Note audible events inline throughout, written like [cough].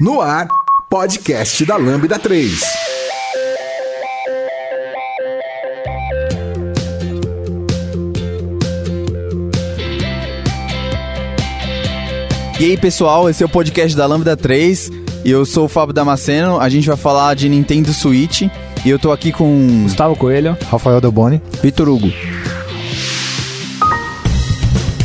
No ar, podcast da Lambda 3. E aí, pessoal, esse é o podcast da Lambda 3 e eu sou o Fábio Damasceno. A gente vai falar de Nintendo Switch e eu tô aqui com Gustavo Coelho. Rafael Delboni. Vitor Hugo.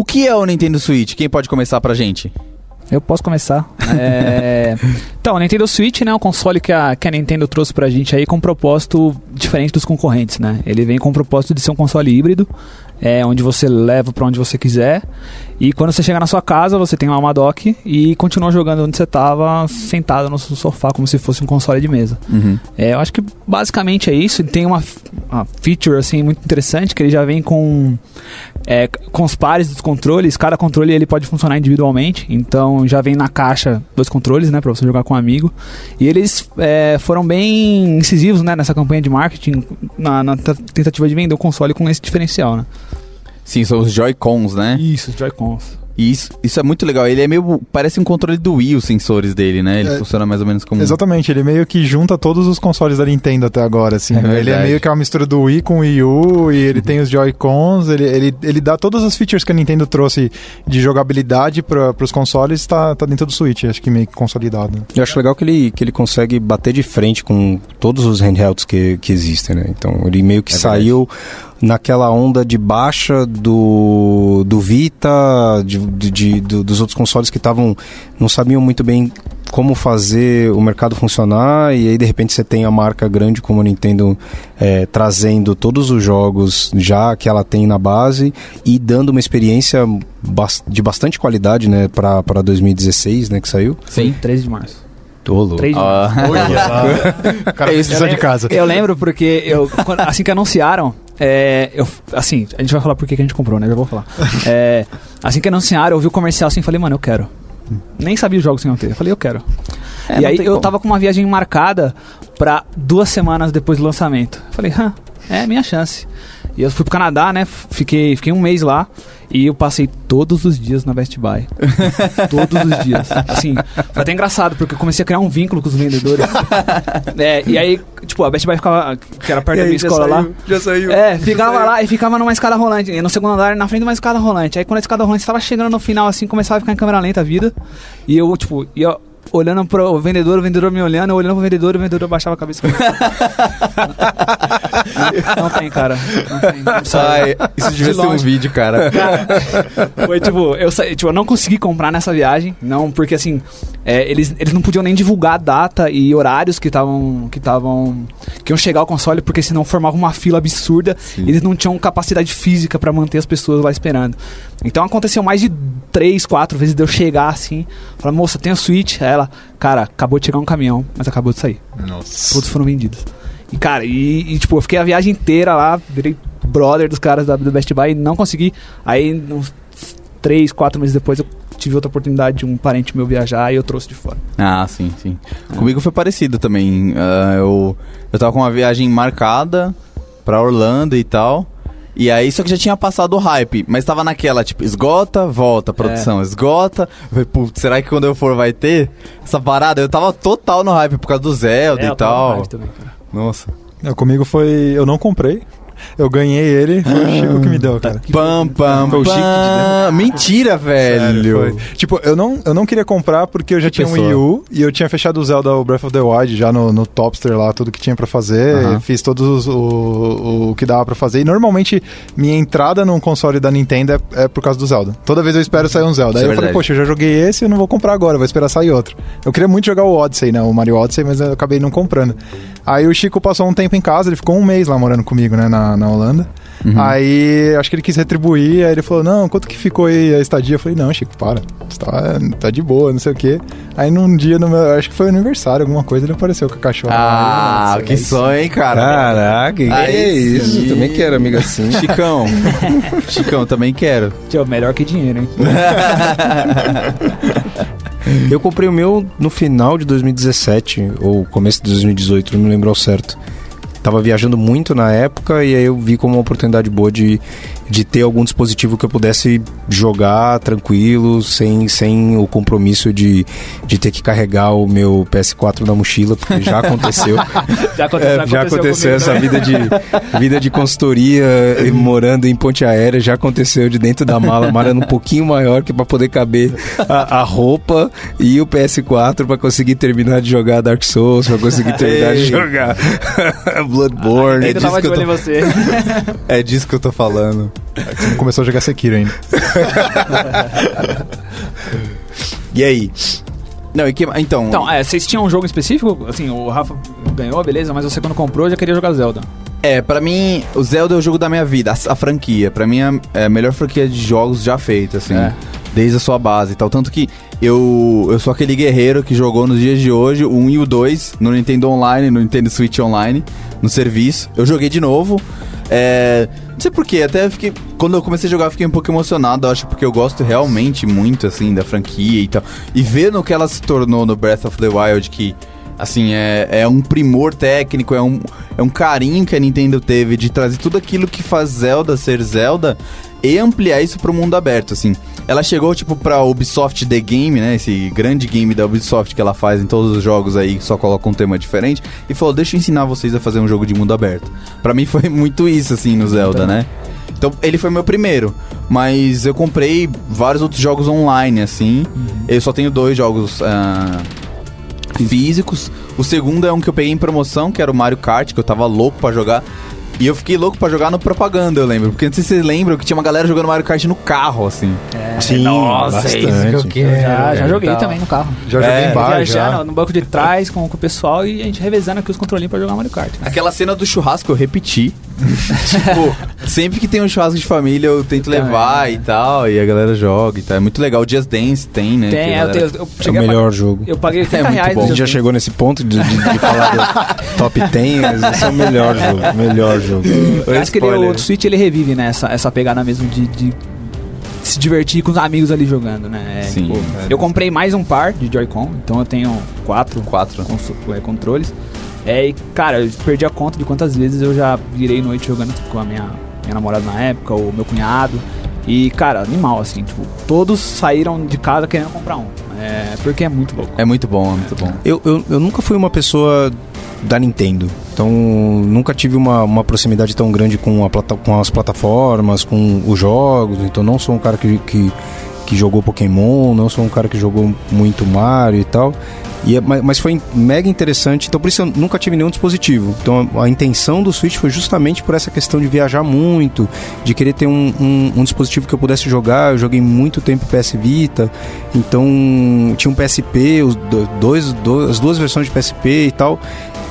O que é o Nintendo Switch? Quem pode começar pra gente? Eu posso começar. É... [laughs] então, o Nintendo Switch né, é um console que a, que a Nintendo trouxe pra gente aí com um propósito diferente dos concorrentes, né? Ele vem com o propósito de ser um console híbrido, é, onde você leva para onde você quiser. E quando você chega na sua casa, você tem lá uma dock e continua jogando onde você estava, sentado no seu sofá, como se fosse um console de mesa. Uhum. É, eu acho que basicamente é isso. Ele tem uma, uma feature assim muito interessante que ele já vem com é, com os pares dos controles. Cada controle ele pode funcionar individualmente. Então já vem na caixa dois controles, né, para você jogar com um amigo. E eles é, foram bem incisivos, né, nessa campanha de marketing na, na tentativa de vender o console com esse diferencial, né? Sim, são os Joy-Cons, né? Isso, os Joy-Cons. E isso, isso é muito legal. Ele é meio. Parece um controle do Wii, os sensores dele, né? Ele É, funciona mais ou menos como. Exatamente, ele meio que junta todos os consoles da Nintendo até agora, assim. É ele é meio que uma mistura do Wii com o Wii U, e ele tem os Joy-Cons, ele, ele, ele dá todas as features que a Nintendo trouxe de jogabilidade para os consoles, tá, tá dentro do Switch, acho que meio que consolidado. Eu acho legal que ele, que ele consegue bater de frente com todos os handhelds que, que existem, né? Então ele meio que É verdade. Naquela onda de baixa do, do Vita, de, de- de- do- dos outros consoles que estavam não sabiam muito bem como fazer o mercado funcionar e aí de repente você tem a marca grande como a Nintendo eh, trazendo todos os jogos já que ela tem na base e dando uma experiência de bastante qualidade, né, para 2016, né, que saiu. Sim. 13 de março. Tolo. 3 de março. Ah, [laughs] O cara É isso, precisa de casa. Eu lembro porque eu, quando- assim que anunciaram, é, eu, assim, a gente vai falar por que a gente comprou, né? Já vou falar. É, assim que anunciaram, eu vi o comercial assim e falei, mano, eu quero. Nem sabia os jogos que iam ter. Eu falei, eu quero. É, e aí eu como. tava com uma viagem marcada pra duas semanas depois do lançamento. Eu falei, hã, é minha chance. E eu fui pro Canadá, né? Fiquei, fiquei um mês lá. E eu passei todos os dias na Best Buy. [laughs] todos os dias. Assim, foi até engraçado, porque eu comecei a criar um vínculo com os vendedores. [laughs] É, e aí, tipo, a Best Buy ficava, que era perto da minha escola lá. Já saiu. É, ficava lá e ficava numa escada rolante. No segundo andar, na frente de uma escada rolante. Aí quando a escada rolante estava chegando no final, assim, começava a ficar em câmera lenta a vida. E eu, tipo, ia olhando pro vendedor, o vendedor me olhando, eu olhando pro vendedor, o vendedor baixava a cabeça. não, [laughs] não tem, cara. Não tem. Não. Ai, isso devia De ser um vídeo, cara. [laughs] Foi tipo, eu, sa- tipo, eu não consegui comprar nessa viagem, não, porque assim, é, eles, eles não podiam nem divulgar a data e horários que estavam. que estavam. que iam chegar ao console, porque senão formava uma fila absurda. Eles não tinham capacidade física pra manter as pessoas lá esperando. Então aconteceu mais de três, quatro vezes de eu chegar assim, falar, moça, tem o Switch? Aí ela, cara, acabou de chegar um caminhão, mas acabou de sair. Nossa. Todos foram vendidos. E, cara, e, e, tipo, eu fiquei a viagem inteira lá, virei brother dos caras da, do Best Buy e não consegui. Aí, uns três, quatro meses depois, eu tive outra oportunidade de um parente meu viajar e eu trouxe de fora. Ah, sim, sim. Comigo foi parecido também. Ah, eu, eu tava com uma viagem marcada pra Orlando e tal. E aí, só que já tinha passado o hype, mas tava naquela, tipo, esgota, volta, produção, esgota. Eu falei, putz, será que quando eu for vai ter essa parada? Eu tava total no hype por causa do Zelda É, e eu tava tal. também, cara. Nossa. É, comigo foi. Eu não comprei. Eu ganhei ele, foi o Chico que me deu, cara. [laughs] Pam, pam, Foi o Chico pam. Mentira, velho. Sério. Tipo, eu não, eu não queria comprar porque eu já Que tinha um. Wii U e eu tinha fechado o Zelda o Breath of the Wild já no, no Topster lá, tudo que tinha pra fazer. Aham. Fiz todos os, o, o que dava pra fazer. E normalmente minha entrada num console da Nintendo é, é por causa do Zelda. Toda vez eu espero sair um Zelda. Isso Aí é eu falei, poxa, eu já joguei esse, eu não vou comprar agora, vou esperar sair outro. Eu queria muito jogar o Odyssey, né? O Mario Odyssey, mas eu acabei não comprando. Aí o Chico passou um tempo em casa, ele ficou um mês lá morando comigo, né? Na, na, na Holanda. Uhum. Aí acho que ele quis retribuir, aí ele falou, não, quanto que ficou aí a estadia? Eu falei, não, Chico, para, tá, tá de boa, não sei o quê. Aí num dia, no meu, acho que foi aniversário, alguma coisa, ele apareceu com a cachorra. Ah, Aí, que sonho, hein, cara. Caraca, que Aí é isso? sim. Também quero amigo assim. [laughs] Chicão. Chicão, também quero. Tio, melhor que dinheiro, hein? [laughs] Eu comprei o meu no final de 2017, ou começo de 2018, não me lembro ao certo. Tava viajando muito na época e aí eu vi como uma oportunidade boa de, de ter algum dispositivo que eu pudesse jogar tranquilo, sem, sem o compromisso de, de ter que carregar o meu PS4 na mochila, porque já [laughs] aconteceu. [laughs] Já, aconte- É, já aconteceu comigo essa também. vida de, vida de consultoria e [laughs] morando em ponte aérea, já aconteceu de dentro da mala, mala um pouquinho maior que para poder caber a, a roupa e o PS4 para conseguir terminar de jogar Dark Souls, para conseguir terminar de jogar Bloodborne. Tava de disso você. É disso que eu tô falando. Você não começou a jogar Sekiro ainda. [laughs] E aí? Não, e que, então, Então, é, vocês tinham um jogo específico? Assim, o Rafa ganhou, beleza, mas você quando comprou já queria jogar Zelda. é, pra mim, o Zelda é o jogo da minha vida, a, a franquia. Pra mim é é a melhor franquia de jogos já feita, assim. É. Desde a sua base e tal. Tanto que eu, eu sou aquele guerreiro que jogou nos dias de hoje o 1 e o 2 no Nintendo Online, no Nintendo Switch Online, no serviço. Eu joguei de novo. É, não sei porquê, até fiquei. Quando eu comecei a jogar, fiquei um pouco emocionado. Acho porque eu gosto realmente muito, assim, da franquia e tal. E ver no que ela se tornou no Breath of the Wild, que. Assim, é, é um primor técnico, é um, é um carinho que a Nintendo teve de trazer tudo aquilo que faz Zelda ser Zelda e ampliar isso pro mundo aberto, assim. Ela chegou, tipo, pra Ubisoft The Game, né? Esse grande game da Ubisoft que ela faz em todos os jogos aí, que só coloca um tema diferente, e falou: Deixa eu ensinar vocês a fazer um jogo de mundo aberto. Pra mim foi [laughs] muito isso, assim, no Zelda, né? Então, ele foi meu primeiro. Mas eu comprei vários outros jogos online, assim. Eu só tenho dois jogos ah, físicos. O segundo é um que eu peguei em promoção, que era o Mario Kart, que eu tava louco pra jogar. E eu fiquei louco pra jogar no propaganda, eu lembro. Porque não sei se vocês lembram que tinha uma galera jogando Mario Kart no carro, assim. Sim, bastante. Já, já joguei também no carro. Já joguei É, em bar, Viajando já. no banco de trás com, com o pessoal e a gente revezando aqui os controlinhos pra jogar Mario Kart. Aquela cena do churrasco eu repeti. Tipo, sempre que tem um churrasco de família eu tento Também, levar é. e tal, e a galera joga e tal. É muito legal. O Just Dance tem, né? Tem, a é, eu, galera- tenho, eu É o melhor pagar- jogo. Eu paguei [laughs] 30 muito reais. bom. A gente já chegou nesse ponto de, de- de falar do [laughs] top 10, mas esse é o melhor jogo. Melhor jogo. Eu acho que o Switch ele revive, né? Essa, essa pegada mesmo de, de se divertir com os amigos ali jogando, né? É, Sim. tipo, eu comprei mais um par de Joy-Con, então eu tenho quatro, Quatro. cons- é, controles. É, e, cara, eu perdi a conta de quantas vezes eu já virei noite jogando com a minha, minha namorada na época, o meu cunhado. E, cara, animal, assim, tipo, todos saíram de casa querendo comprar um. É, porque é muito louco. É muito bom, é muito bom. Eu, eu, eu nunca fui uma pessoa da Nintendo. Então, nunca tive uma, uma proximidade tão grande com, a plata, com as plataformas, com os jogos. Então, não sou um cara que, que, que jogou Pokémon, não sou um cara que jogou muito Mario e tal. E, é- mas, foi mega interessante. Então, por isso eu nunca tive nenhum dispositivo. Então, a, a intenção do Switch foi justamente por essa questão de viajar muito, de querer ter um, um, um dispositivo que eu pudesse jogar. Eu joguei muito tempo PS Vita. Então, tinha um PSP, os do- dois, do- as duas versões de PSP e tal.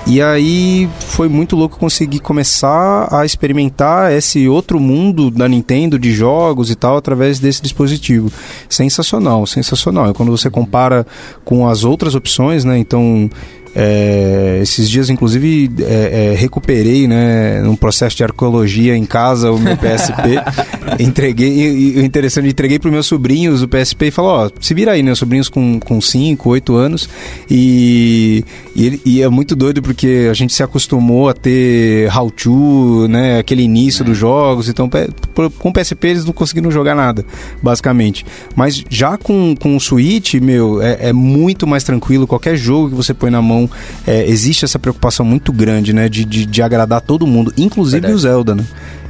E aí foi muito louco conseguir começar a experimentar esse outro mundo da Nintendo de jogos e tal através desse dispositivo. Sensacional, sensacional. E quando você compara com as outras opções, né? Então é, esses dias, inclusive, é, é, recuperei, né, num processo de arqueologia em casa, o meu PSP. [laughs] entreguei, e, e o interessante, entreguei para meus sobrinhos o PSP e falou: Ó, se vira aí, né? Sobrinhos com 5, 8 anos. E, e, ele- e é muito doido porque a gente se acostumou a ter How to, né? Aquele início dos jogos. Então, com o PSP eles não conseguiram jogar nada, basicamente. Mas já com, com o Switch, meu, é, é muito mais tranquilo. Qualquer jogo que você põe na mão, é, existe essa preocupação muito grande, né? De, de, de agradar todo mundo, inclusive Verdade. o Zelda, né?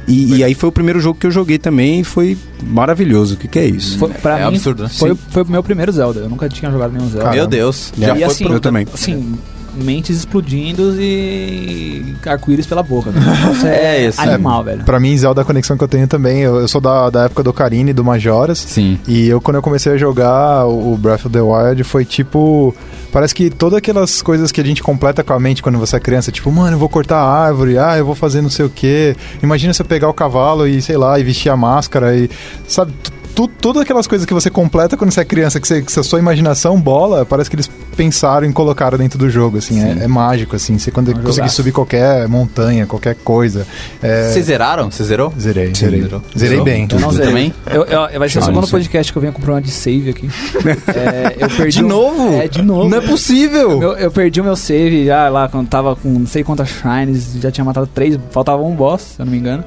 E, e aí foi o primeiro jogo que eu joguei também e foi maravilhoso. O que, que é isso? Foi, pra É mim, absurdo, né? foi, Sim. foi o meu primeiro Zelda. Eu nunca tinha jogado nenhum Zelda. Meu Deus. Já e foi assim, pro... Eu também. Assim, mentes explodindo e arco-íris pela boca. velho. Isso é, [laughs] É, isso, animal, velho. Pra mim, Zelda é a conexão que eu tenho também. Eu, eu sou da, da época do Ocarina e do Majoras. Sim. E eu, quando eu comecei a jogar o Breath of the Wild, foi tipo. Parece que todas aquelas coisas que a gente completa com a mente quando você é criança, tipo, mano, eu vou cortar a árvore, ah, eu vou fazer não sei o quê. Imagina você pegar o cavalo e, sei lá, e vestir a máscara e. Sabe? Tu, todas aquelas coisas que você completa quando você é criança, que, você, que a sua imaginação bola, parece que eles pensaram e colocaram dentro do jogo, assim, é, é mágico, assim. Você quando um conseguir jogaço. subir qualquer montanha, qualquer coisa. É... Vocês zeraram? Você zerou? Zerei, zerei. Zerou? Zerei Zerou? bem. Eu não Você zerei. também? Eu, eu- vai ser o Ah, segundo podcast que eu venho com problema de save aqui. [laughs] É, eu perdi De um- novo? É, de novo. Não é possível! Eu, eu perdi o meu save já lá quando tava com não sei quantas shrines, já tinha matado três, faltava um boss, se eu não me engano.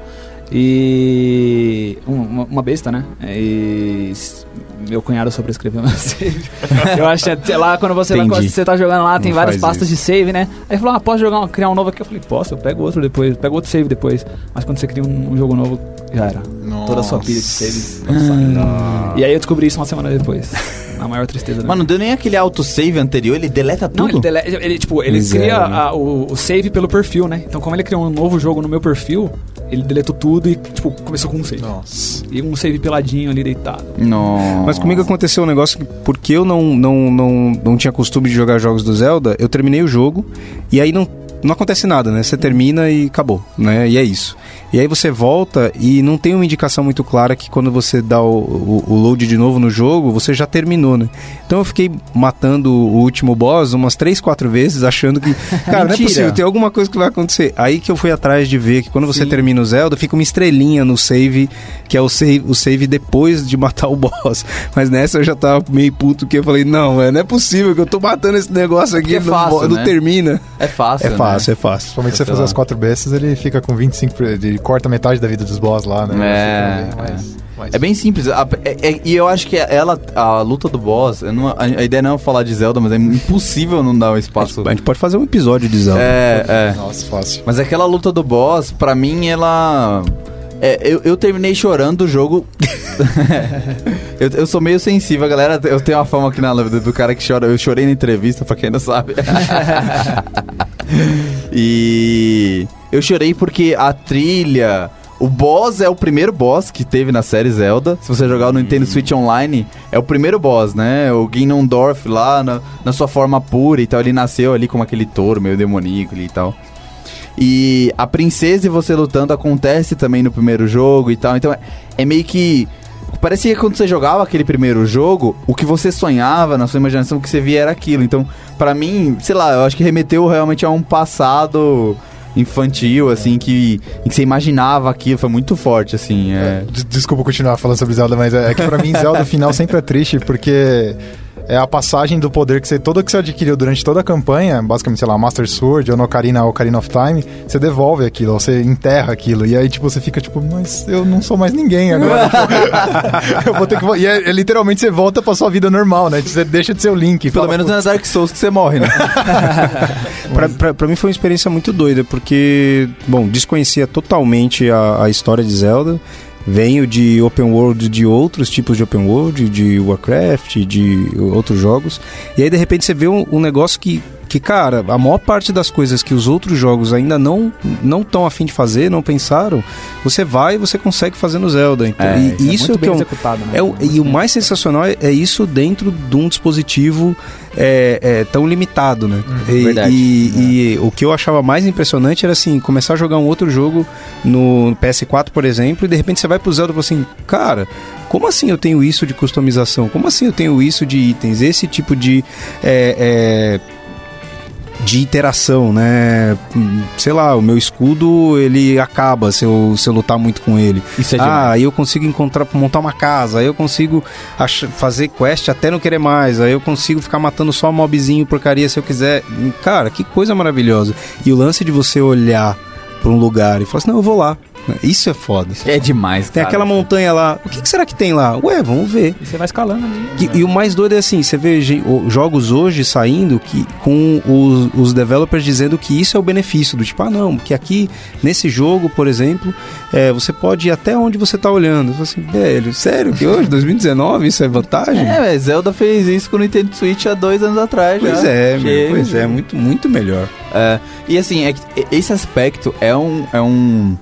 E. um- Uma, uma besta, né? E. Meu cunhado só prescreveu meu [laughs] save. eu acho que lá quando você, você tá jogando lá, tem Não várias pastas de save, né? Aí ele falou: Ah, posso jogar um- criar um novo aqui? Eu falei: Posso, eu pego outro depois, pego outro save depois. Mas quando você cria um, um jogo novo, já era. Toda a sua pilha de saves. E aí eu descobri isso uma semana depois. [laughs] A maior tristeza da Mas não deu nem aquele autosave anterior, ele deleta tudo? não, ele, dele- ele, tipo, ele Miséria, cria né? a- o, o save pelo perfil, né? Então, como ele criou um novo jogo no meu perfil, ele deletou tudo e, tipo, começou com um save. Nossa. E um save peladinho ali deitado. Não. Mas comigo aconteceu um negócio que, porque eu não, não, não, não tinha costume de jogar jogos do Zelda, eu terminei o jogo e aí não, não acontece nada, né? Você termina e acabou, né? E é isso. E aí você volta e não tem uma indicação muito clara que quando você dá o, o, o load de novo no jogo, você já terminou, né? Então eu fiquei matando o último boss umas 3, 4 vezes, achando que, [laughs] cara, não é possível, tem alguma coisa que vai acontecer. Aí que eu fui atrás de ver que quando você Sim. termina o Zelda, fica uma estrelinha no save, que é o save, o save depois de matar o [laughs] boss. Mas nessa eu já tava meio puto, que eu falei, não, velho, não é possível que eu tô matando esse negócio aqui, é não, fácil, não né? termina. É fácil, É fácil, é fácil. Principalmente se você fazer as quatro bestas, ele fica com 25%. por- Ele corta metade da vida dos boss lá, né? É, mais- É bem simples. A- é- é- e eu acho que ela, a luta do boss, eu não- a, a ideia não é falar de Zelda, mas é impossível não dar um espaço. A gente pode fazer um episódio de Zelda. É, é. Nossa, fácil. Mas aquela luta do boss, pra mim, ela. é, eu, eu terminei chorando o jogo. [laughs] eu, eu sou meio sensível, galera. Eu tenho uma fama aqui na live do, do cara que chora. Eu chorei na entrevista, pra quem não sabe. [laughs] [laughs] e eu chorei porque a trilha. O boss é o primeiro boss que teve na série Zelda. Se você jogar no Nintendo Switch Online, é o primeiro boss, né? O Ganondorf lá na, na sua forma pura e tal. Ele nasceu ali como aquele touro meio demoníaco ali e tal. E a princesa e você lutando acontece também no primeiro jogo e tal. Então é, é meio que. Parecia que quando você jogava aquele primeiro jogo, o que você sonhava na sua imaginação, o que você via era aquilo. Então, pra mim, sei lá, eu acho que remeteu realmente a um passado infantil, assim, que, em que você imaginava aquilo. Foi muito forte, assim. É. Des- Desculpa continuar falando sobre Zelda, mas é, é que pra mim Zelda o [laughs] final sempre é triste, porque é a passagem do poder que você, todo que você adquiriu durante toda a campanha, basicamente, sei lá, Master Sword ou no Ocarina, Ocarina of Time, você devolve aquilo, ou você enterra aquilo, e aí, tipo, você fica, tipo, mas eu não sou mais ninguém agora. [laughs] eu vou ter que... E é, é literalmente você volta pra sua vida normal, né? Você deixa de ser o Link. Pelo fala, menos "Putz, não é Dark Souls que você morre, né? [laughs] Pra, pra, pra mim foi uma experiência muito doida, porque, bom, desconhecia totalmente a, a história de Zelda. Venho de open world de outros tipos de open world, de Warcraft, de outros jogos. E aí, de repente, você vê um, um negócio que, que, cara, a maior parte das coisas que os outros jogos ainda não não estão afim de fazer, não pensaram, você vai e você consegue fazer no Zelda. Então, É, e, isso é o que é um, né? é o- e o mais sensacional é, é isso dentro de um dispositivo é, é, tão limitado, né? e, verdade. e- e o que eu achava mais impressionante era assim, começar a jogar um outro jogo no PS4, por exemplo, e de repente você vai pro Zelda e fala assim, cara, como assim eu tenho isso de customização? Como assim eu tenho isso de itens? Esse tipo de. é, é, de interação, né? Sei lá, o meu escudo ele acaba se eu, se eu lutar muito com ele. Isso é ah, demais. aí eu consigo encontrar, montar uma casa, aí eu consigo fazer quest até não querer mais, aí eu consigo ficar matando só mobzinho porcaria se eu quiser. Cara, que coisa maravilhosa. E o lance de você olhar para um lugar e falar assim, não, eu vou lá. Isso é foda. É demais, Tem cara. aquela montanha lá. O que, que será que tem lá? Ué, vamos ver. E você vai escalando ali. E, e o mais doido é assim, você vê jogos hoje saindo que com os, os developers dizendo que isso é o benefício do tipo, ah não, que aqui nesse jogo, por exemplo, é, você pode ir até onde você tá olhando. Eu falo assim, velho, sério que hoje, 2019, isso é vantagem? É, Zelda fez isso com o Nintendo Switch há dois anos atrás já. Pois é, meu, pois é, muito, muito melhor. É, e assim, é esse aspecto é um, é um.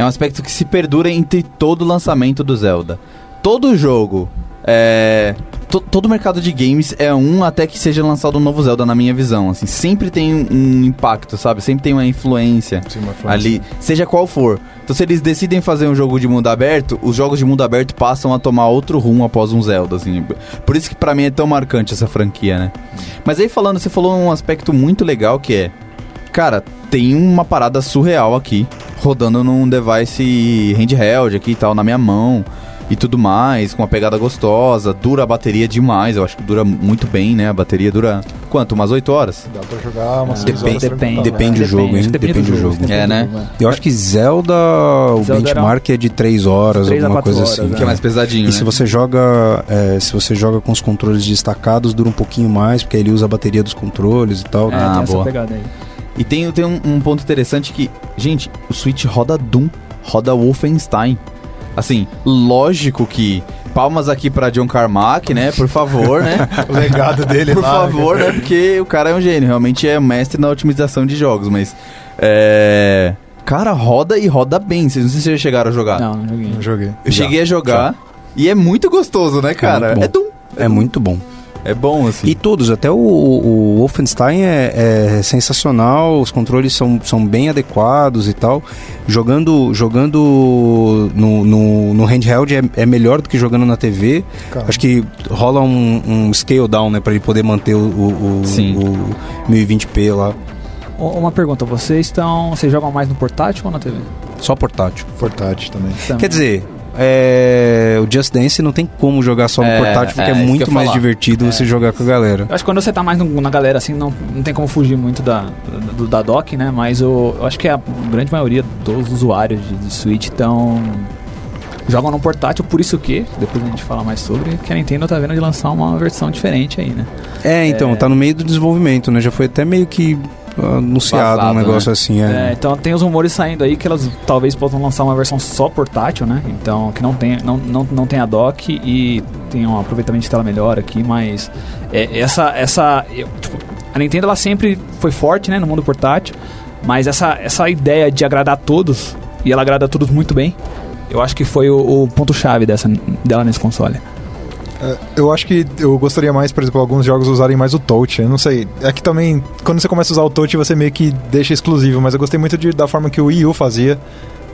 É um aspecto que se perdura entre todo o lançamento do Zelda. Todo jogo. É, to- todo o mercado de games é um até que seja lançado um novo Zelda, na minha visão. Assim, sempre tem um, um impacto, sabe? Sempre tem uma influência Sim, uma influência. ali, seja qual for. Então, se eles decidem fazer um jogo de mundo aberto, os jogos de mundo aberto passam a tomar outro rumo após um Zelda, assim. Por isso que pra mim é tão marcante essa franquia, né? Mas aí falando, você falou um aspecto muito legal que é, cara, tem uma parada surreal aqui, rodando num device handheld aqui e tal, na minha mão. E tudo mais, com uma pegada gostosa, dura a bateria demais, eu acho que dura muito bem, né? A bateria dura quanto? Umas 8 horas? Dá pra jogar umas Depende- seis horas Depende, depende né? do jogo, hein? que Depende do jogo. depende É, do né? jogo, Eu acho que Zelda, o Zelda era benchmark é de 3 horas, três a alguma quatro coisa horas, assim. né? Que é mais pesadinho, E né? se você joga, é, se você joga com os controles destacados, dura um pouquinho mais, porque ele usa a bateria dos controles e tal. É, Ah, tem essa boa. E tem, tem um, um ponto interessante que, gente, o Switch roda Doom, roda Wolfenstein. Assim, lógico que. Palmas aqui pra John Carmack, né? Por favor, né? [laughs] O legado dele Por lá, favor, né? Porque o cara é um gênio, realmente é mestre na otimização de jogos, mas. É. Cara, roda e roda bem. Vocês não sei se vocês já chegaram a jogar. Não, não joguei. Não joguei. Eu cheguei a jogar e é muito gostoso, né, cara? muito É, bom. Doom. É muito bom. É bom, assim. E todos, até o, o Wolfenstein é, é sensacional, os controles são, são bem adequados e tal. Jogando, jogando no, no, no handheld é, é melhor do que jogando na TV. Cara, Acho que rola um, um scale down, né, pra ele poder manter o, o, o, Sim. o 1020p lá. Uma pergunta, vocês estão. Vocês jogam mais no portátil ou na TV? Só portátil. portátil também. Também. Quer dizer, é, o Just Dance não tem como jogar só no É, portátil, porque é, é, eu muito mais falar. divertido você jogar com a galera. Eu acho que quando você tá mais no- na galera, assim, não, não tem como fugir muito da, do- da dock, né? Mas o, eu acho que a grande maioria dos usuários de, de Switch estão. jogam no portátil, por isso que, depois a gente fala mais sobre, que a Nintendo tá vendo de lançar uma versão diferente aí, né? É, então, É. tá no meio do desenvolvimento, né? Já foi até meio que anunciado Vazado, um negócio assim, É, é. então tem os rumores saindo aí que elas talvez possam lançar uma versão só portátil, né? Então, que não tem, não, não, não tem a dock e tem um aproveitamento de tela melhor aqui, mas é, essa, essa eu, tipo, a Nintendo ela sempre foi forte, né, no mundo portátil, mas essa, essa ideia de agradar a todos, e ela agrada a todos muito bem, eu acho que foi o, o ponto-chave dessa, dela nesse console. É, eu acho que eu gostaria mais, por exemplo, alguns jogos usarem mais o touch. Eu não sei. É que também, quando você começa a usar o touch, você meio que deixa exclusivo. Mas eu gostei muito de- da forma que o Wii U fazia.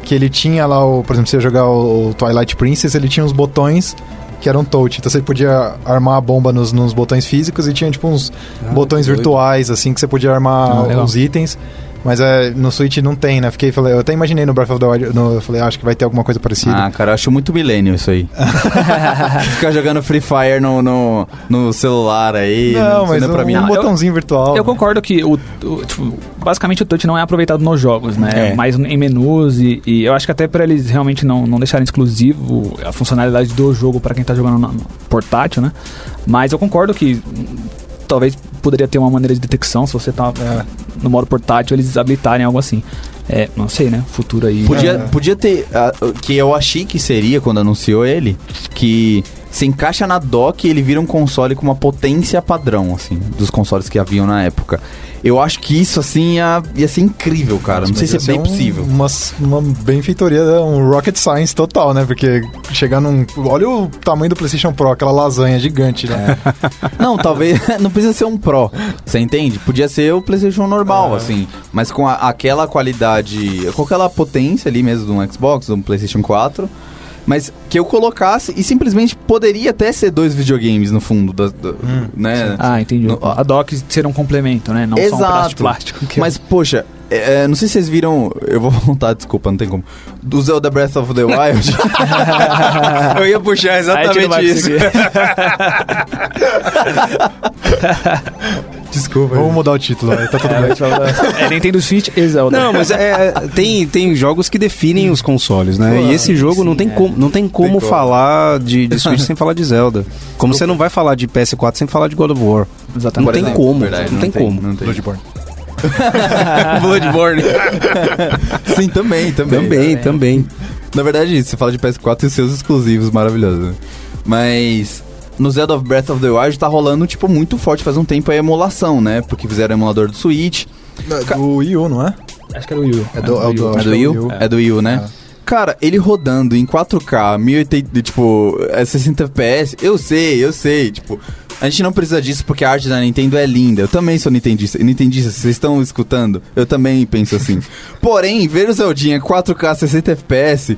Que ele tinha lá, o, por exemplo, você ia jogar o, o Twilight Princess, ele tinha uns botões que eram touch. Então você podia armar a bomba nos, nos botões físicos e tinha tipo uns Ah, botões virtuais, assim, que você podia Ah, armar legal. uns itens. Mas é, no Switch não tem, né? Fiquei, falei, eu até imaginei no Breath of the Wild, no- eu falei, ah, acho que vai ter alguma coisa parecida. Ah, cara, eu acho muito milênio isso aí. [laughs] Ficar jogando Free Fire no, no, no celular aí. não, isso mas é pra um, mim. Não, eu- botãozinho virtual. Eu concordo que o, o- tipo, basicamente o touch não é aproveitado nos jogos, né? É. Mais em menus e, e eu acho que até para eles realmente não, não deixarem exclusivo a funcionalidade do jogo para quem tá jogando no, no portátil, né? Mas eu concordo que talvez poderia ter uma maneira de detecção se você tá É. no modo portátil eles habilitarem algo assim. É, não sei, né? Futuro aí. Podia, É. podia ter. ah, que eu achei que seria quando anunciou ele. Que se encaixa na dock e ele vira um console com uma potência padrão, assim, dos consoles que haviam na época. Eu acho que isso, assim, ia, ia ser incrível, cara. Não sei se é bem um- possível. Uma, uma benfeitoria, um rocket science total, né? Porque chegar num. Olha o tamanho do PlayStation Pro, aquela lasanha gigante, né? Não, talvez. [laughs] Não precisa ser um Pro. Você entende? Podia ser o PlayStation normal, assim. Mas com a- aquela qualidade. Com aquela potência ali mesmo de um Xbox, de um PlayStation 4. Mas que eu colocasse e simplesmente poderia até ser dois videogames no fundo, da, da- né? Ah, entendi. No- a dock ser um complemento, né? Não só um pedaço de Exato. plástico. que- Mas, poxa, é, é, não sei se vocês viram. Eu vou [laughs] voltar, desculpa, não tem como. Do Zelda Breath of the Wild. [laughs] Eu ia puxar Aí a [laughs] não. Desculpa. Vamos mudar o título, aí, tá tudo bem. É Nintendo Switch e Zelda. Não, [laughs] mas é, tem, tem jogos que definem os consoles, né? e esse jogo não, tem sim, é. como, não tem como como. falar de, de Switch [laughs] sem falar de Zelda. Como você não vai falar de PS4 sem falar de God of War. Exatamente. Não tem exemplo, como, verdade, não tem como. Não tem. Bloodborne. [laughs] Bloodborne. Sim, também, também. Também, também. Na verdade, você fala de PS4 e seus exclusivos maravilhosos. né? Mas no Zelda of Breath of the Wild tá rolando, tipo, muito forte faz um tempo a emulação, né? Porque fizeram o emulador do Switch. Do Wii U, não é? Acho que é do Wii U. É do- é o do- É Acho do é Wii U? É do Wii U, né? Cara, ele rodando em 4K, 1080, tipo, é 60 FPS, eu sei, eu sei, tipo, a gente não precisa disso porque a arte da Nintendo é linda. Eu também sou nintendista. Nintendista, vocês estão escutando? Eu também penso assim. [laughs] Porém, ver o Zeldinha 4K 60 FPS,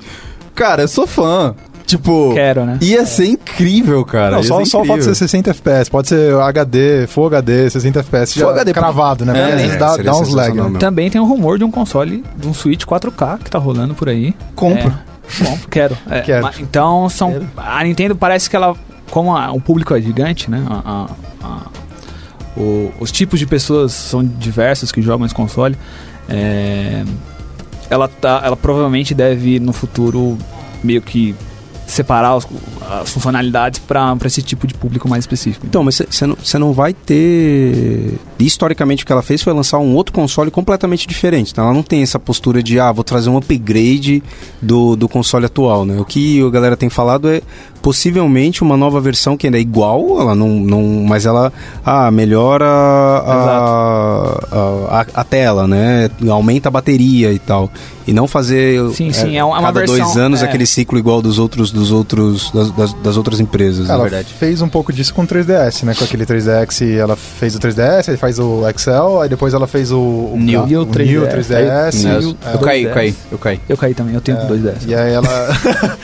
cara, eu sou fã. Tipo, Quero, né? ia ser incrível, cara. Não, só, ser só o fato de ser 60 FPS. Pode ser HD, Full HD, 60 FPS. Full já HD, cravado, né? É, Porque às vezes é, dá, dá uns lag. Né? Também tem um rumor de um console, de um Switch 4K que tá rolando por aí. Compro. É, compro, quero. É, [laughs] Quero. ma- Então, são, a Nintendo parece que ela, como a- o público é gigante, né? a- a- a- o- os tipos de pessoas são diversos que jogam esse console. é, ela, tá, ela provavelmente deve, no futuro, meio que separar os- as funcionalidades para esse tipo de público mais específico. Então, mas você não, cê não vai ter. Historicamente, o que ela fez foi lançar um outro console completamente diferente. Então, ela não tem essa postura de, ah, vou trazer um upgrade do, do console atual, né? O que a galera tem falado é possivelmente uma nova versão que ainda é igual, ela não, não mas ela ah, melhora a, a, a, a tela, né? Aumenta a bateria e tal. E não fazer Sim, sim, é uma cada versão- dois anos é. aquele ciclo igual dos outros dos outros das, das, das outras empresas, na Ela verdade. fez um pouco disso com o 3DS, né? Com aquele 3DX, ela fez o 3DS, aí faz o Excel, aí depois ela fez o, o, New. o, o 3DS, 3DS. aí- Eu, é, eu caí, eu 2DS. caí, eu caí. Eu caí também, eu tenho dois dessas. E aí ela. [laughs]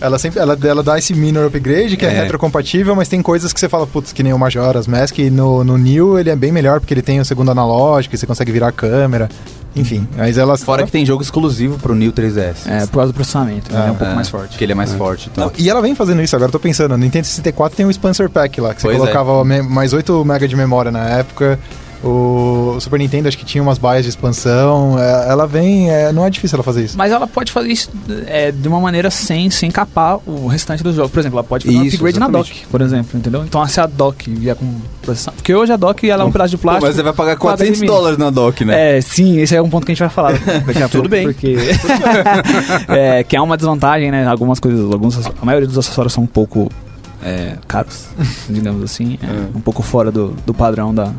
ela sempre. Ela, ela dá esse minor upgrade que é, É. retrocompatível, mas tem coisas que você fala, putz, que nem o Majora's Mask, e no, no New ele é bem melhor porque ele tem o segundo analógico, e você consegue virar a câmera. Enfim, mas ela. Fora que tem jogo exclusivo pro New 3DS. É, por causa do processamento, ele é um pouco É, mais forte. Que ele é mais forte. Então. Não, e ela vem fazendo isso, agora eu tô pensando, no Nintendo 64 tem o Spencer Pack lá, que você Pois é. colocava mais 8 MB de memória na época. O Super Nintendo acho que tinha umas baias de expansão. é, Ela vem. é, não é difícil ela fazer isso. Mas ela pode fazer isso é, de uma maneira sem, sem capar o restante do jogo. Por exemplo, ela pode fazer um Isso, upgrade na exatamente. dock, por exemplo, entendeu? Então, se a dock vier com processamento... Porque hoje a dock ela é um pedaço de Pô, plástico... mas você vai pagar com 400 HDMI. dólares na dock, né? É, sim, esse é um ponto que a gente vai falar [laughs] daqui a pouco. bem. Porque... [laughs] é, que é uma desvantagem, né? Algumas coisas, alguns, a maioria dos acessórios são um pouco é, caros, [laughs] digamos assim. É, Um pouco fora do, do padrão da...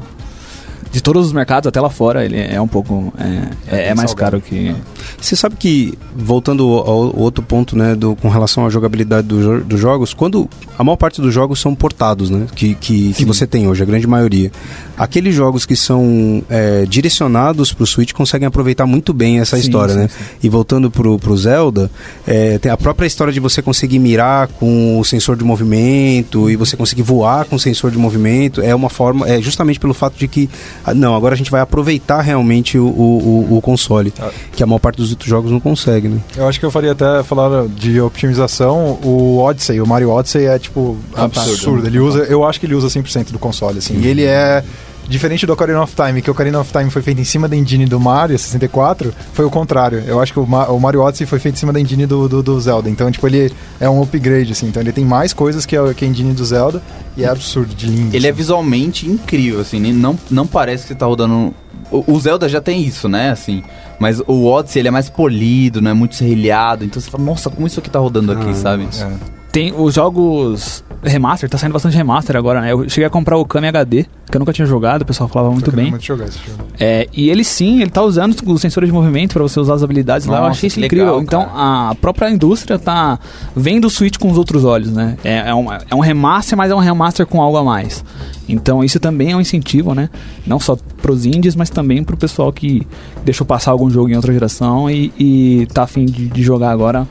De todos os mercados, até lá fora, ele é um pouco... É, é, é mais caro que... Você sabe que, voltando ao, outro ponto, né, do, com relação à jogabilidade do dos jogos, quando a maior parte dos jogos são portados, né, que, que, que você tem hoje, a grande maioria. Aqueles jogos que são é, direcionados para o Switch conseguem aproveitar muito bem essa Sim, história, sim, né? sim. E voltando pro, pro Zelda, é, tem a própria história de você conseguir mirar com o sensor de movimento e você conseguir voar com o sensor de movimento é uma forma, é justamente pelo fato de que, não, agora a gente vai aproveitar realmente o, o, o- console, Ah. que a maior parte dos outros jogos não consegue, né? Eu acho que eu faria até falar de otimização. O Odyssey, o Mario Odyssey é tipo Absurdo. absurdo. Ele usa, eu acho que ele usa 100% do console, assim. E ele é diferente do Ocarina of Time, que o Ocarina of Time foi feito em cima da engine do Mario 64, foi o contrário. Eu acho que o, Ma- o Mario Odyssey foi feito em cima da engine do, do, do Zelda. Então, tipo, ele é um upgrade, assim. Então, ele tem mais coisas que a, que a engine do Zelda e é absurdo de lindo. Ele é assim. visualmente incrível, assim, não, não parece que você tá rodando. O, o Zelda já tem isso, né? Assim. Mas o Odyssey ele é mais polido, não é muito serrilhado. Então você fala, nossa, como isso aqui tá rodando aqui, Ah, sabe? É. Tem os jogos remaster, tá saindo bastante remaster agora, né? Eu cheguei a comprar o Kami HD, que eu nunca tinha jogado, o pessoal falava muito bem. muito jogar esse jogo. É, e ele sim, ele tá usando os sensores de movimento pra você usar as habilidades lá. Eu Nossa, achei isso incrível. legal, então a própria indústria tá vendo o Switch com os outros olhos, né? É, é, um, é um remaster, mas é um remaster com algo a mais. Então isso também é um incentivo, né? Não só pros indies, mas também pro pessoal que deixou passar algum jogo em outra geração e, e tá afim de, de jogar agora,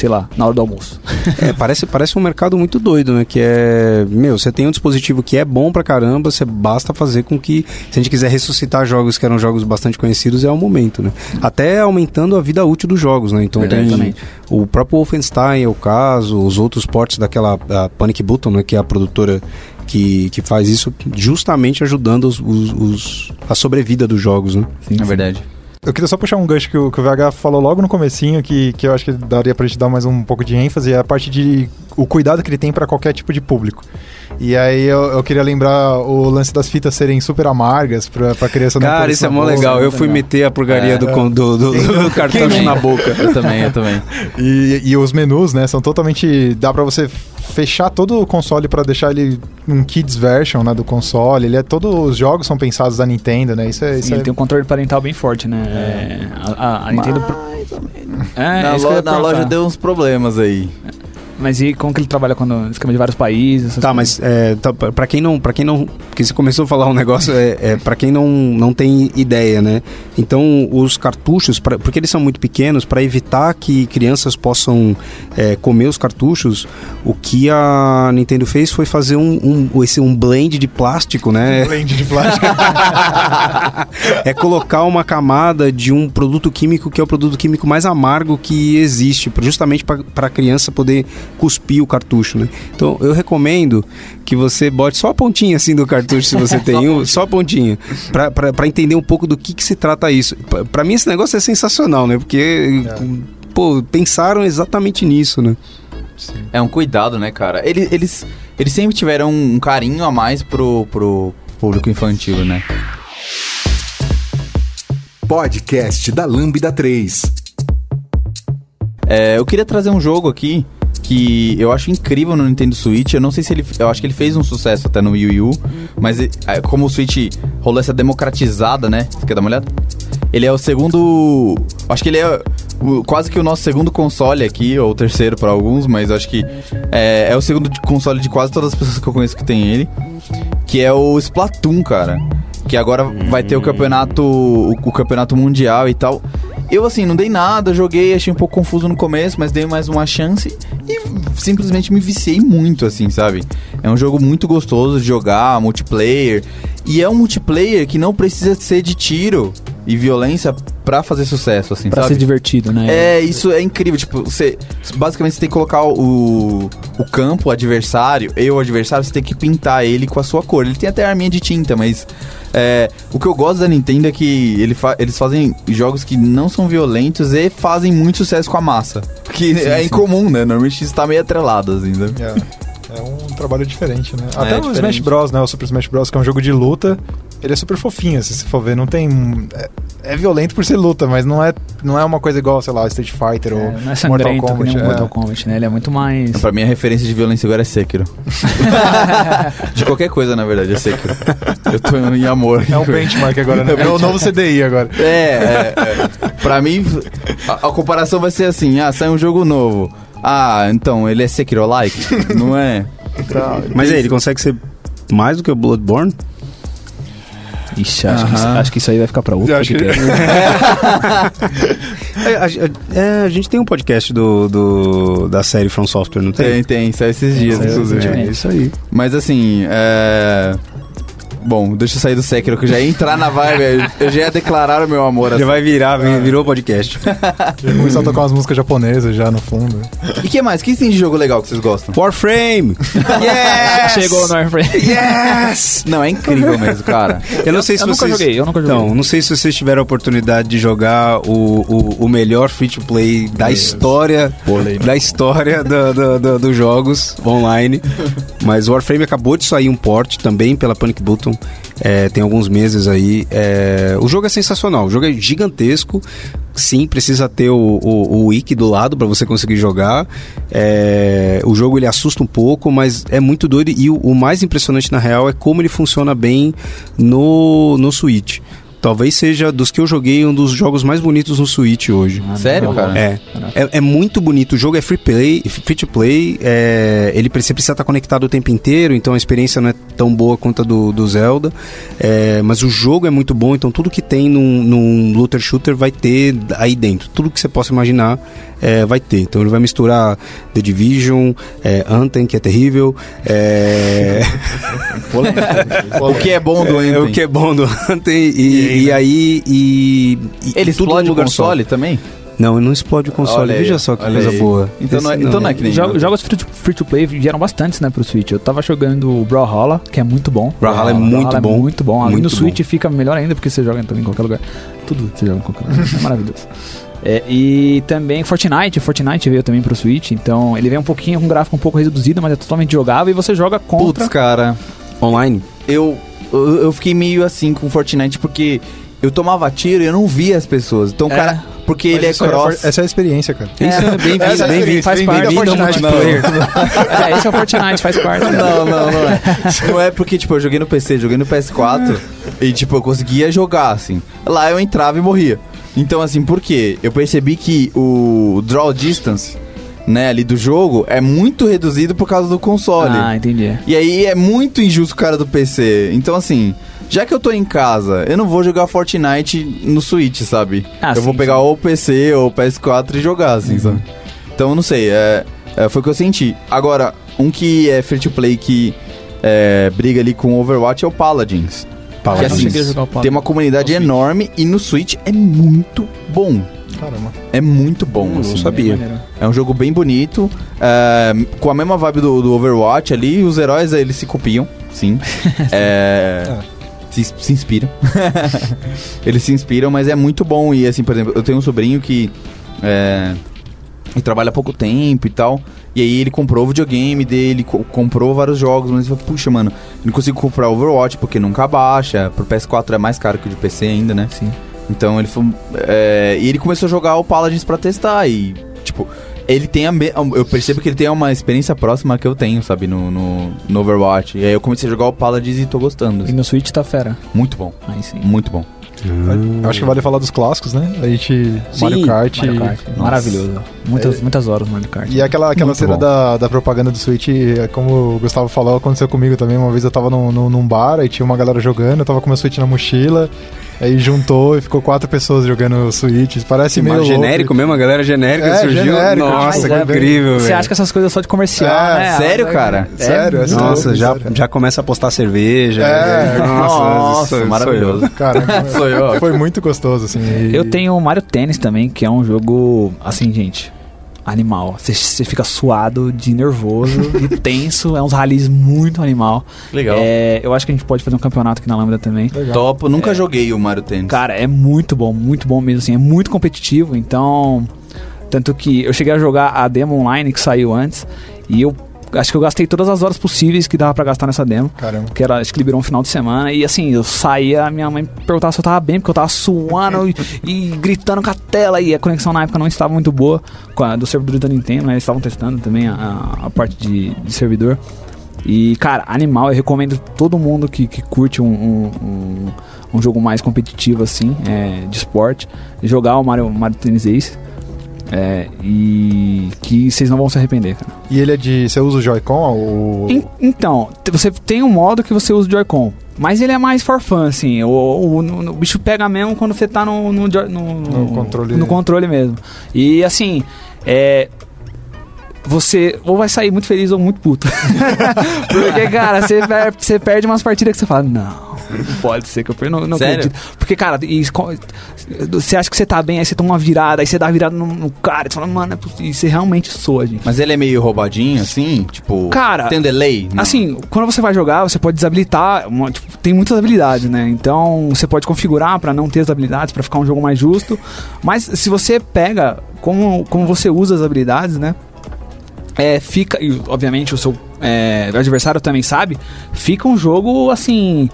sei lá, na hora do almoço. É, parece, parece um mercado muito doido, né? Que é, meu, você tem um dispositivo que é bom pra caramba, você basta fazer com que, se a gente quiser ressuscitar jogos que eram jogos bastante conhecidos, é o momento, né? Até aumentando a vida útil dos jogos, né? Então Verdade, tem também. o próprio Wolfenstein é o caso, os outros ports daquela a Panic Button, né? Que é a produtora que, que faz isso justamente ajudando os, os- os- a sobrevida dos jogos, né? É verdade. Eu queria só puxar um gancho que o, que o VH falou logo no comecinho, que, que eu acho que daria pra gente dar mais um pouco de ênfase, é a parte de o cuidado que ele tem pra qualquer tipo de público. E aí eu, eu queria lembrar o lance das fitas serem super amargas pra, pra criança não Cara, isso é mó legal. Eu fui meter a porcaria É. do, con- do, do, do cartucho na boca. Eu também, eu também. [laughs] E, e os menus, né, são totalmente. dá pra você fechar todo o console pra deixar ele um kids version, né, do console. Ele é todos os jogos são pensados da Nintendo, né? Isso é, isso E é ele tem um controle parental bem forte, né? É, a, a- a Nintendo. É, na lo- na loja deu uns problemas aí. Mas e como que ele trabalha quando esquema de vários países? Tá, coisas? mas é, tá, pra pra quem não, para quem não, porque você começou a falar um negócio é, é para quem não, não tem ideia, né? Então os cartuchos, pra, porque eles são muito pequenos, para evitar que crianças possam é, comer os cartuchos, o que a Nintendo fez foi fazer um, um esse um blend de plástico, né? blend de plástico. [laughs] é colocar uma camada de um produto químico que é o produto químico mais amargo que existe, justamente para a criança poder cuspir o cartucho, né? Então eu recomendo que você bote só a pontinha assim do cartucho, se você [laughs] tem um, só a pontinha, para entender um pouco do que, que se trata isso. Para mim esse negócio é sensacional, né? Porque pô, pensaram exatamente nisso, né? É um cuidado, né, cara? Eles, eles, eles sempre tiveram um carinho a mais pro, pro público infantil, né? Podcast da Lambda 3. É, eu queria trazer um jogo aqui que eu acho incrível no Nintendo Switch. Eu não sei se ele. Eu acho que ele fez um sucesso até no Wii U. Mas é, como o Switch rolou essa democratizada, né? Você quer dar uma olhada? Ele é o segundo. Acho que ele é o- quase que o nosso segundo console aqui, ou o terceiro para alguns, mas acho que é, é o segundo console de quase todas as pessoas que eu conheço que tem ele. Que é o Splatoon, cara. Que agora vai ter o campeonato. O, o campeonato mundial e tal. Eu, assim, não dei nada, joguei, achei um pouco confuso no começo, mas dei mais uma chance e simplesmente me viciei muito, assim, sabe? É um jogo muito gostoso de jogar, multiplayer. E é um multiplayer que não precisa ser de tiro e violência pra fazer sucesso, assim, Pra sabe? ser divertido, né? É, isso é incrível. Tipo, você. Basicamente você tem que colocar o, o campo, o adversário, eu, o adversário, você tem que pintar ele com a sua cor. Ele tem até arminha de tinta, mas. é, o que eu gosto da Nintendo é que ele fa- eles fazem jogos que não são violentos e fazem muito sucesso com a massa. Que é incomum, né? Normalmente isso tá meio atrelado, assim, né? É, é um trabalho diferente, né? É, Até o diferente. Smash Bros, né? O Super Smash Bros, que é um jogo de luta, ele é super fofinho, se você for ver. Não tem. É, é violento por ser luta, mas não é, não é uma coisa igual, sei lá, Street Fighter É, ou não é Mortal Kombat. é. Mortal Kombat, né? Ele é muito mais... Pra mim a referência de violência agora é Sekiro. [laughs] de qualquer coisa, na verdade, é Sekiro. Eu tô em amor. É um benchmark agora, né? É o novo CDI agora. É, é, é. Pra mim, a, a comparação vai ser assim: ah, sai um jogo novo. Ah, então ele é Sekiro-like? [laughs] Não é? Mas aí, ele consegue ser mais do que o Bloodborne? Ixi, acho, que, acho que isso aí vai ficar pra outro acho que-. [laughs] É, a, a- é, a gente tem um podcast do, do- da série From Software, não tem? Tem, tem, saiu esses dias, Saiu inclusive. É isso aí. Mas assim, é. Bom, deixa eu sair do Sekiro, que eu já ia entrar na vibe, eu já ia declarar o meu amor. Já Assim. vai virar, vi- virou podcast. [laughs] Já começou a tocar umas músicas japonesas já no fundo. E que mais? que tem de jogo legal que vocês gostam? Warframe! [laughs] Yes! [laughs] Chegou no Airframe. Yes! Não, é incrível mesmo, cara. Eu não sei se eu nunca vocês... joguei, eu nunca joguei. Então, não sei se vocês tiveram a oportunidade de jogar o, o, o melhor free-to-play da história da história do- do- do- dos jogos online. Mas o Warframe acabou de sair um port também pela Panic Button. É, tem alguns meses aí. É, o jogo é sensacional, o jogo é gigantesco. Sim, precisa ter o, o, o wiki do lado para você conseguir jogar. É, o jogo ele assusta um pouco, mas é muito doido. E o, o mais impressionante na real é como ele funciona bem no, no Switch. Talvez seja dos que eu joguei um dos jogos mais bonitos no Switch hoje. Sério, cara? É, é, é muito bonito. O jogo é free play, free to play. É, ele você precisa estar conectado o tempo inteiro, então a experiência não é tão boa quanto a do, do Zelda. É, mas o jogo é muito bom, então tudo que tem num, num looter shooter vai ter aí dentro. Tudo que você possa imaginar é, vai ter. Então ele vai misturar The Division, é, Anthem, que é terrível. É, [laughs] [laughs] O que é bom do é, Anthem? [laughs] o que é bom do Anthem e, e aí e, e Ele explode o lugar console também? Não, não explode o console. Olha aí, Veja só que coisa aí. boa. Então não é- Esse então não é que nem- Jo- jogos free to, free to play vieram bastantes, né, pro Switch. Eu tava jogando o Brawlhalla, que é muito bom. Brawlhalla é Brawlhalla muito bom. muito bom. Muito no Switch bom. fica melhor ainda, porque você joga também em qualquer lugar. Tudo você joga em qualquer lugar. É maravilhoso. [laughs] É, e também Fortnite, Fortnite veio também pro Switch, então ele vem um pouquinho com um gráfico um pouco reduzido, mas é totalmente jogável e você joga contra. Putz, cara, Online? eu, eu, eu fiquei meio assim com Fortnite porque eu tomava tiro e eu não via as pessoas. Então, É. cara, porque Mas ele é isso aí cross. for- essa é a experiência, cara. Isso é bem-vindo, Essa é bem-vindo. faz bem-vindo parte. Bem-vindo ao Fortnite. multiplayer. [laughs] É, esse é o Fortnite, faz parte. né? Não, não, não é. Não é porque, tipo, eu joguei no PC, joguei no PS4 e, tipo, eu conseguia jogar, assim. Lá eu entrava e morria. Então, assim, por quê? Eu percebi que o draw distance, né, ali do jogo, é muito reduzido por causa do console. Ah, entendi. E aí é muito injusto o cara do PC. Então, assim, já que eu tô em casa, eu não vou jogar Fortnite no Switch, sabe? Ah, eu vou sim, pegar sim. ou o PC ou o PS4 e jogar, assim, sabe? Então, eu não sei, é, é, foi o que eu senti. Agora, um que é free to play que é, briga ali com o Overwatch é o Paladins. Que, Eu não assim, cheguei a jogar o Paladins. tem uma comunidade No Switch. enorme e no Switch é muito bom. Caramba. É muito bom, Hum, não assim. sabia. Maneiro. É um jogo bem bonito, é, com a mesma vibe do, do Overwatch ali, os heróis eles se copiam, sim. [laughs] É, se, se inspiram. [laughs] eles se inspiram, mas é muito bom. E assim, por exemplo, eu tenho um sobrinho que é, trabalha há pouco tempo e tal. E aí ele comprou o videogame dele, co- comprou vários jogos, mas ele falou, puxa, mano, não consigo comprar Overwatch porque nunca baixa. Pro PS4 é mais caro que o de PC ainda, né? Sim. Então ele foi. é, e ele começou a jogar o Paladins pra testar. E, tipo, ele tem a. me- Eu percebo que ele tem uma experiência próxima que eu tenho, sabe, no, no, no Overwatch. E aí eu comecei a jogar o Paladins e tô gostando. E assim. no Switch tá fera. Muito bom. Aí sim. Muito bom. Eu Acho que vale falar dos clássicos, né? A gente. Mario Kart. Mario Kart. Nossa. Maravilhoso. Muitas, muitas horas no Mario Kart. E aquela, aquela Muito cena bom. da, da propaganda do Switch, é como o Gustavo falou, aconteceu comigo também. Uma vez eu tava num, num, num bar, aí tinha uma galera jogando, eu tava com meu Switch na mochila, aí juntou e ficou quatro pessoas jogando Switch. Parece meio. Mas louco. genérico mesmo, a galera genérica É, surgiu. genérico, Nossa, que é, incrível, Você velho. acha que essas coisas só de comercial, É, né? sério, É, cara? Sério, é sério. Nossa, já, sério. já começa a postar cerveja. É. Nossa, isso sou maravilhoso. Cara, Sou eu. foi muito gostoso, assim. e- Eu tenho o Mario Tennis também, que é um jogo, assim, gente, animal. Você- fica suado, de nervoso e [laughs] tenso. É uns rallies muito animal. Legal. É, eu acho que a gente pode fazer um campeonato aqui na Lambda também. Legal. Topo. Nunca joguei o Mario Tennis. Cara, é muito bom, muito bom mesmo, assim. É muito competitivo, então... Tanto que eu cheguei a jogar a demo online que saiu antes e eu acho que eu gastei todas as horas possíveis que dava pra gastar nessa demo. Caramba. Que era, acho que liberou um final de semana. E assim, eu saía, minha mãe perguntava se eu tava bem, porque eu tava suando e, e gritando com a tela. E a conexão na época não estava muito boa com a, do servidor da Nintendo, né? Eles estavam testando também a, a- a parte de, de servidor. E, cara, animal, eu recomendo todo mundo que, que curte um, um, um, um jogo mais competitivo, assim, é, de esporte, jogar o Mario, Mario Tennis Ace. É, e que vocês não vão se arrepender, cara. E ele é de. Você usa o Joy-Con? O... En- então, você tem um modo que você usa o Joy-Con. Mas ele é mais for fun, assim. O, o- o- bicho pega mesmo quando você tá no, no, no- No controle. no controle mesmo. E assim, é. Você ou vai sair muito feliz ou muito puto. [laughs] Porque, cara, você, per- você perde umas partidas que você fala, não [laughs] pode ser que eu. Não, não Sério? acredito. Porque, cara, e você acha que você tá bem, aí você toma uma virada, aí você dá a virada no, no cara, e você fala, mano, é e você realmente soa, gente. Mas ele é meio roubadinho, assim? Tipo. Cara, Tem um delay? Não. Assim, quando você vai jogar, você pode desabilitar. uma- tipo, tem muitas habilidades, né? Então você pode configurar pra não ter as habilidades, pra ficar um jogo mais justo. Mas se você pega como, como você usa as habilidades, né? É, fica. E obviamente o seu é, adversário também sabe. Fica um jogo assim.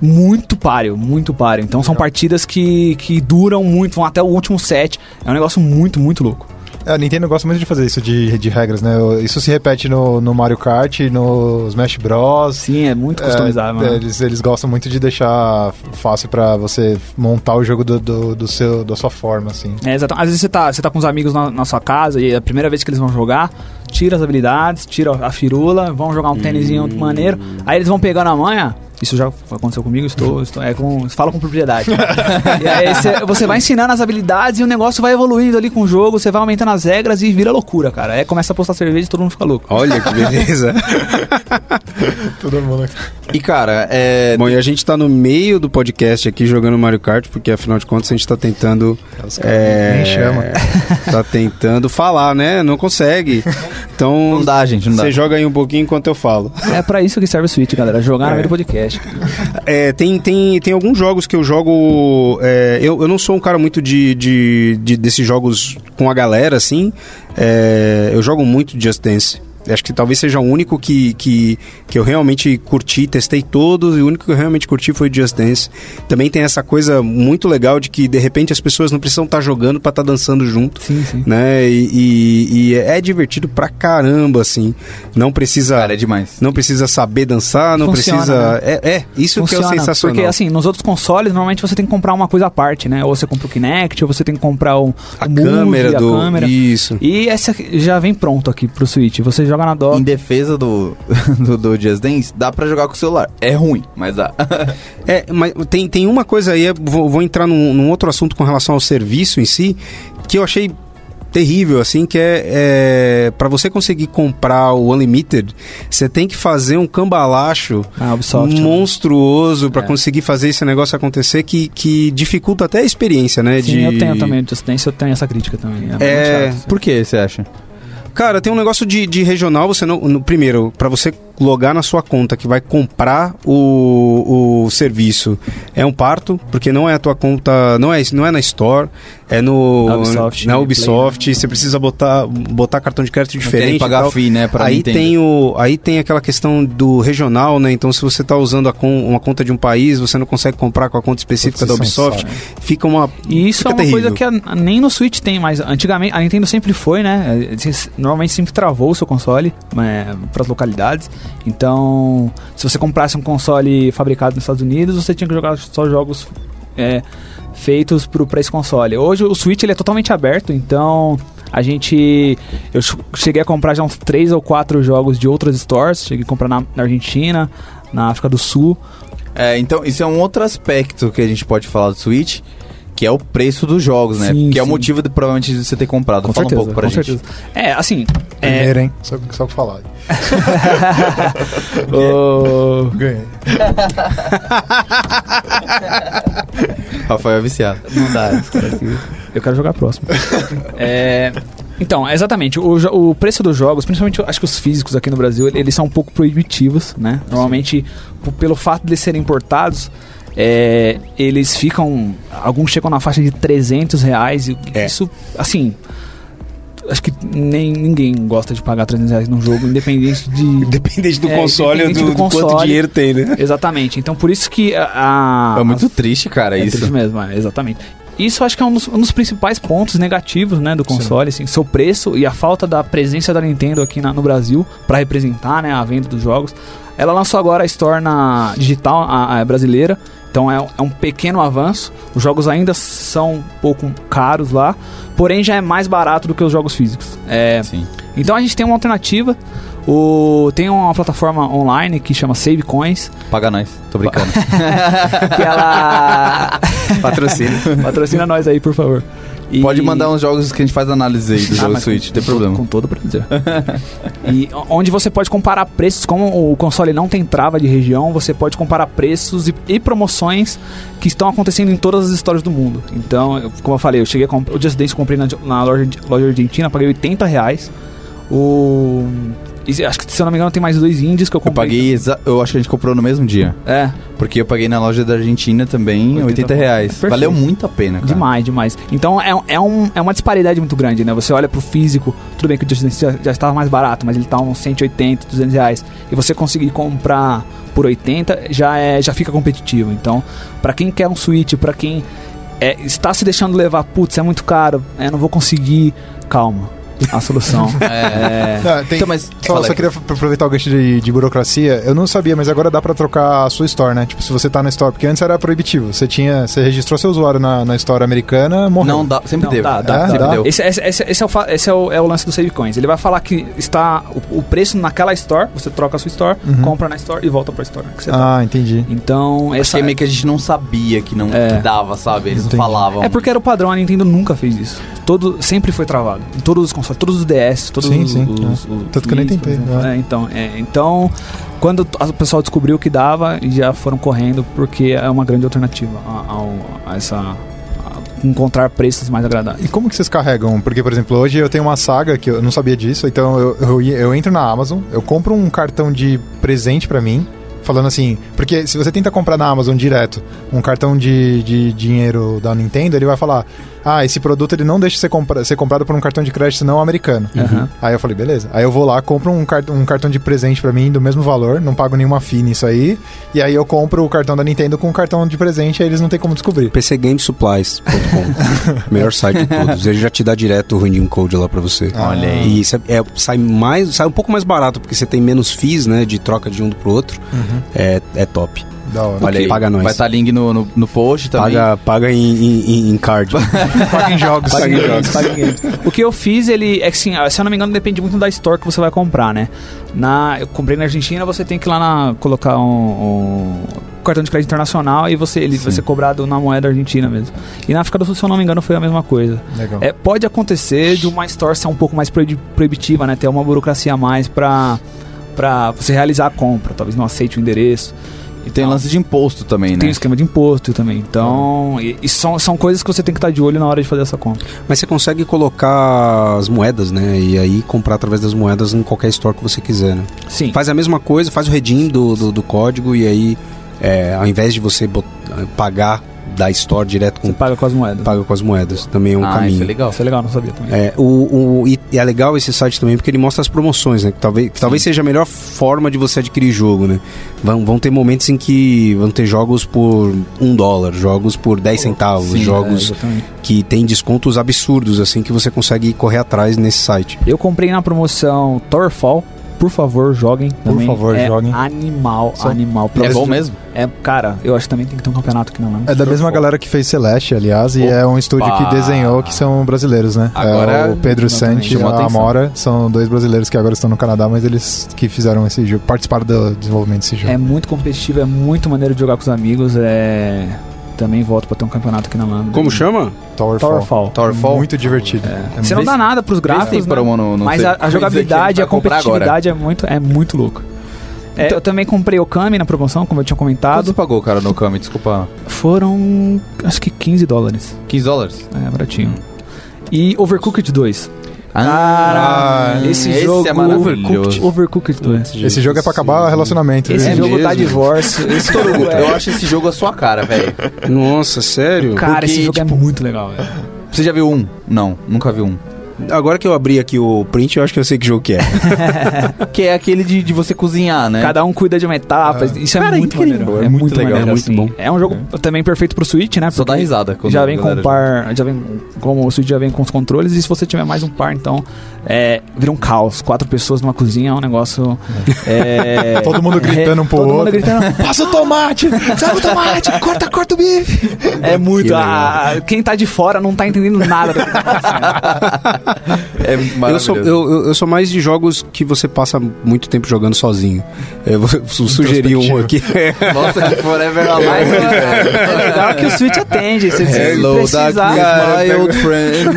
Muito páreo, muito páreo. Então são partidas que, que duram muito, vão até o último set. É um negócio muito, muito louco. É, a Nintendo gosta muito de fazer isso de, de regras, né? Isso se repete no, no Mario Kart, no Smash Bros. Sim, é muito customizável. É, eles, eles gostam muito de deixar fácil pra você montar o jogo do, do, do seu, da sua forma, assim. É, exato. Às vezes você tá, você tá com os amigos na, na sua casa e é a primeira vez que eles vão jogar, tira as habilidades, tira a firula, vão jogar um tênisinho maneiro. Aí eles vão pegando a manha Isso já aconteceu comigo, estou, estou é com, fala com propriedade. e aí cê- você vai ensinando as habilidades e o negócio vai evoluindo ali com o jogo, você vai aumentando as regras e vira loucura, cara. Aí começa a postar cerveja e todo mundo fica louco. Olha que beleza. [laughs] Todo mundo. E cara, é. Bom, e a gente tá no meio do podcast aqui jogando Mario Kart, porque afinal de contas a gente tá tentando. É, Nem chama. [laughs] Tá tentando falar, né? Não consegue. Então. Não dá, gente, não dá. Você joga aí um pouquinho enquanto eu falo. É pra isso que serve o Switch, galera. Jogar no meio do podcast. É, tem, tem, tem alguns jogos que eu jogo. é, eu, eu não sou um cara muito de, de, de- desses jogos com a galera, assim. É, eu jogo muito Just Dance. Acho que talvez seja o único que, que, que eu realmente curti, testei todos, e o único que eu realmente curti foi Just Dance. Também tem essa coisa muito legal de que de repente as pessoas não precisam estar jogando pra estar dançando junto. Sim, sim. Né? E, e- e é divertido pra caramba, assim. Não precisa. Cara, é demais. Não precisa saber dançar, não Funciona, precisa. né? É, é, isso que é o sensacional. Porque assim, nos outros consoles, normalmente você tem que comprar uma coisa à parte, né? Ou você compra o Kinect, ou você tem que comprar um, a o Move, câmera a do. câmera. Isso. E essa já vem pronto aqui pro Switch. Você joga na dock. Em defesa do, [laughs] do, do Just Dance, dá pra jogar com o celular. É ruim, mas dá. [laughs] É, mas tem, tem uma coisa aí, vou, vou entrar num, num outro assunto com relação ao serviço em si, que eu achei terrível, assim, que é, é para você conseguir comprar o Unlimited, você tem que fazer um cambalacho Ah, Ubisoft. né? monstruoso pra É. conseguir fazer esse negócio acontecer que, que dificulta até a experiência, né? Sim, de... eu tenho também. Just Dance, eu tenho essa crítica também. É, É, chato. Por que você acha? Cara, tem um negócio de, de regional, você não. no- primeiro, pra você logar na sua conta que vai comprar o, o serviço, é um parto, porque não é a tua conta. Não é, não é na Store, é no. Na Ubisoft, na Ubisoft, você precisa botar, botar cartão de crédito diferente. tem pagar tal. fee, né? Aí Nintendo. tem, o, aí tem aquela questão do regional, né? Então, se você tá usando a con- uma conta de um país, você não consegue comprar com a conta específica da é Ubisoft. Fica uma. E isso é uma terrível. coisa que a- nem no Switch tem mais. Antigamente, a Nintendo sempre foi, né? Eles- Normalmente sempre travou o seu console para as localidades. Então, se você comprasse um console fabricado nos Estados Unidos, você tinha que jogar só jogos é, feitos para esse console. Hoje o Switch ele é totalmente aberto, então a gente. Eu ch- cheguei a comprar já uns 3 ou 4 jogos de outras stores. Cheguei a comprar na, na Argentina, na África do Sul. É, então, isso é um outro aspecto que a gente pode falar do Switch, que é o preço dos jogos, né? Sim, que é o sim. motivo de provavelmente de você ter comprado. Com Fala certeza, um pouco pra com gente. certeza. É, assim. É, Primeiro, hein? Só, só pra falar. [laughs] o- Ganhei. [laughs] Rafael é viciado. Não dá. esse cara aqui. Eu quero jogar próximo. [laughs] É, então, exatamente. O, o preço dos jogos, principalmente acho que os físicos aqui no Brasil, eles são um pouco proibitivos, né? Normalmente, pelo fato de serem importados, é, eles ficam. Alguns chegam na faixa de 300 reais. E É. Isso, assim. Acho que nem ninguém gosta de pagar 300 reais num jogo, independente de. [laughs] Independente do É, console ou do, do do quanto console. dinheiro tem, né? Exatamente. Então, por isso que a. a- é muito triste, cara, é isso. triste mesmo, é, exatamente. Isso acho que é um dos, um dos principais pontos negativos, né, do console, assim, seu preço e a falta da presença da Nintendo aqui na- no Brasil pra representar, né, a venda dos jogos. Ela lançou agora a Store na digital a, a brasileira, então é, é um pequeno avanço. Os jogos ainda são um pouco caros lá, porém já é mais barato do que os jogos físicos. É, então a gente tem uma alternativa. O, tem uma plataforma online que chama Save Coins, Paga nós, tô brincando. [laughs] que ela Patrocínio. [laughs] patrocina nós aí, por favor. E- Pode mandar uns jogos que a gente faz análise aí do Ah, jogo Switch, não tem problema. Com todo prazer. [laughs] e onde você pode comparar preços, como o console não tem trava de região, você pode comparar preços e, e promoções que estão acontecendo em todas as histórias do mundo. Então, eu- como eu falei, eu cheguei a comprar. O Just Dance eu comprei na, na loja, loja argentina, paguei 80 reais. O. e acho que se eu não me engano tem mais dois indies que eu Eu comprei. paguei, exa- eu acho que a gente comprou no mesmo dia. É, Porque eu paguei na loja da Argentina também 80 80, reais. Perfeito. Valeu muito a pena, cara. Demais, demais. Então é, é, um, é uma disparidade muito grande, né? Você olha pro físico, tudo bem que o Just já, já estava mais barato, mas ele tá uns 180, 200 reais. E você conseguir comprar por 80 já, é, já fica competitivo. Então, pra quem quer um Switch, pra quem é, está se deixando levar, putz, é muito caro, é, não vou conseguir, calma. A solução. [laughs] é, Ah, tem- Então, mas- só, só queria aproveitar o gancho de, de burocracia. Eu não sabia, mas agora dá pra trocar a sua store, né? Tipo, se você tá na store, porque antes era proibitivo. Você tinha, você registrou seu usuário na, na store americana, morreu. Não dá, sempre Não, deu. dá, dá, É, sempre dá. deu. Esse, esse, esse, esse é, o, esse é, o, é o lance do Save Coins. Ele vai falar que está o, o preço naquela store, você troca a sua store, compra na store e volta pra store. que você tá. Ah, entendi. Então, essa é meio que a gente não sabia que não É. que dava, sabe? Eles Entendi. não falavam. É porque era o padrão, a Nintendo nunca fez isso. Todo, sempre foi travado. Em todos os consoles, todos os DS, todos Sim, os, sim, os- é. os Tanto que eu nem tentei, né? É, então, é, então, quando o pessoal descobriu que dava, já foram correndo, porque é uma grande alternativa a, ao- a essa. a encontrar preços mais agradáveis. E como que vocês carregam? Porque, por exemplo, hoje eu tenho uma saga que eu não sabia disso, então eu, eu, eu entro na Amazon, eu compro um cartão de presente pra mim, falando assim, porque se você tenta comprar na Amazon direto um cartão de, de dinheiro da Nintendo, ele vai falar, ah, esse produto ele não deixa ser, compra ser comprado por um cartão de crédito não americano. Aham. Aí eu falei, beleza. Aí eu vou lá, compro um, cart um cartão de presente pra mim do mesmo valor, não pago nenhuma FII nisso aí, e aí eu compro o cartão da Nintendo com o cartão de presente, aí eles não tem como descobrir. pcgamesupplies.com [laughs] Melhor site de todos. Ele já te dá direto o redeem code lá pra você. Olha aí. E isso é, é- sai mais, sai um pouco mais barato porque você tem menos fees, né, de troca de um pro outro. É, é top. Da hora. Olha aí, Paga nós. Vai estar link no, no, no post também. Paga, paga em, em, em card. [laughs] Paga em jogos. Paga em games, paga em games. O que eu fiz, ele. É que assim, se eu não me engano, depende muito da store que você vai comprar, né? Na, eu comprei na Argentina, você tem que ir lá na, colocar um, um cartão de crédito internacional e você, ele vai ser cobrado na moeda argentina mesmo. E na África do Sul, se eu não me engano, foi a mesma coisa. Legal. É, pode acontecer de uma store ser um pouco mais proibi- proibitiva, né? Ter uma burocracia a mais pra você realizar a compra. Talvez não aceite o endereço. E tem lance de imposto também, Tem né? um esquema de imposto também. Então, e, e são, são coisas que você tem que estar de olho na hora de fazer essa compra. Mas você consegue colocar as moedas, né? E aí comprar através das moedas em qualquer store que você quiser, né? Sim. Faz a mesma coisa, faz o redeem do, do, do código e aí, é, ao invés de você pagar da store direto com Você paga com as moedas. paga com as moedas, também é um ah, caminho. isso é legal. Isso é legal, não sabia também. É, o, o- e, e é legal esse site também porque ele mostra as promoções, né? Que talvez, que talvez seja a melhor forma de você adquirir jogo, né? Vão, vão ter momentos em que vão ter jogos por um dólar, jogos por 10 centavos, sim, jogos É, que tem descontos absurdos, assim, que você consegue correr atrás nesse site. Eu comprei na promoção Torfall. Por favor, joguem. Por também. favor, é joguem. Animal, Só- animal. É bom mesmo? É, cara, eu acho que também tem que ter um campeonato aqui na Lama. É da mesma galera que fez Celeste, aliás, e é um estúdio que desenhou que são brasileiros, né? Agora, é o Pedro Santi e a. Amora, são dois brasileiros que agora estão no Canadá, mas eles que fizeram esse jogo, participaram do desenvolvimento desse jogo. É muito competitivo, é muito maneiro de jogar com os amigos. É. Também volto pra ter um campeonato aqui na Lama. Como chama? Towerfall. Towerfall. Towerfall? Muito divertido. É Você não dá nada pros gráficos, né? no- no mas a, a jogabilidade, a comprar competitividade é muito, é muito louco. É, Então- eu também comprei o Kami na promoção, como eu tinha Quanto comentado. você pagou, cara, no Kami? Desculpa. Foram, acho que 15 dólares. 15 dólares? É, baratinho. E Overcooked 2. Ah, esse, esse jogo é maravilhoso. Overcooked 2. Esse jogo é pra acabar o relacionamento. Esse viu? jogo mesmo? dá divórcio. Esse jogo Eu é... acho esse jogo a sua cara, velho. Nossa, sério? Cara, esse porque, jogo tipo, é muito legal, velho. Você já viu um? Não, nunca vi um. Agora que eu abri aqui o print, eu acho que eu sei que jogo que é. [laughs] Que é aquele de, de você cozinhar, né? Cada um cuida de uma etapa. Isso é Cara, muito incrível, maneiro. é muito legal, maneiro, é muito assim. bom. É um jogo também perfeito pro Switch, né? Só dá risada. Já vem com um par, já vem como o Switch já vem com os controles e se você tiver mais um par, então é, vira um caos. Quatro pessoas numa cozinha é um negócio. é, [laughs] Todo mundo gritando um pro todo mundo outro. gritando. Passa o tomate! Sabe o tomate! Corta, corta o bife! É muito. Que legal. ah, quem tá de fora não tá entendendo nada. [laughs] É Eu maravilhoso. sou, eu, eu- sou mais de jogos que você passa muito tempo jogando sozinho. Eu vou [laughs] su- sugerir um aqui. Nossa, que Forever Mas Alive, velho. é legal que o Switch atende. Se você Hello, precisar. my old friend.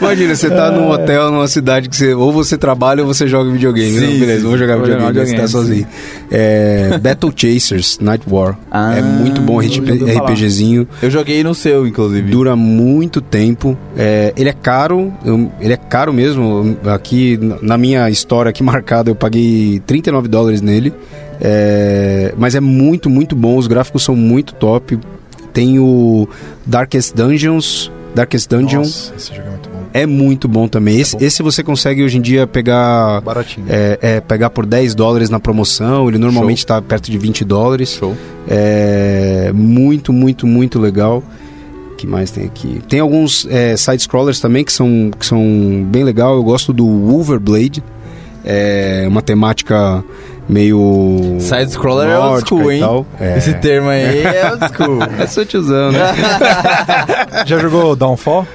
Imagina, você tá num hotel, numa cidade que você ou você trabalha ou você joga videogame. Sim, Não, beleza, sim, vou jogar vou videogame, jogar você tá videogame, sozinho. É, Battle Chasers, Night War. [laughs] Ah, é muito bom falar. RPGzinho. Eu joguei no seu, inclusive. Dura muito tempo. É, ele é caro, eu- ele é caro mesmo. Aqui, na- na minha história aqui [laughs] marcada, eu paguei 39 dólares nele. É, mas é muito, muito bom. Os gráficos são muito top. Tem o Darkest Dungeons. Darkest Dungeon Nossa, esse jogo é muito bom. É muito bom também. Esse, bom. esse você consegue hoje em dia pegar. Baratinho. É, é, pegar por 10 dólares na promoção, ele normalmente está perto de 20 dólares. Show. É muito, muito, muito legal. que mais tem aqui? Tem alguns é, side-scrollers também que são, que são bem legal. Eu gosto do Wolverblade. É uma temática meio. Side-scroller é old school, hein? É. Esse termo aí é old [laughs] school. É só te usando. Já jogou Downfall?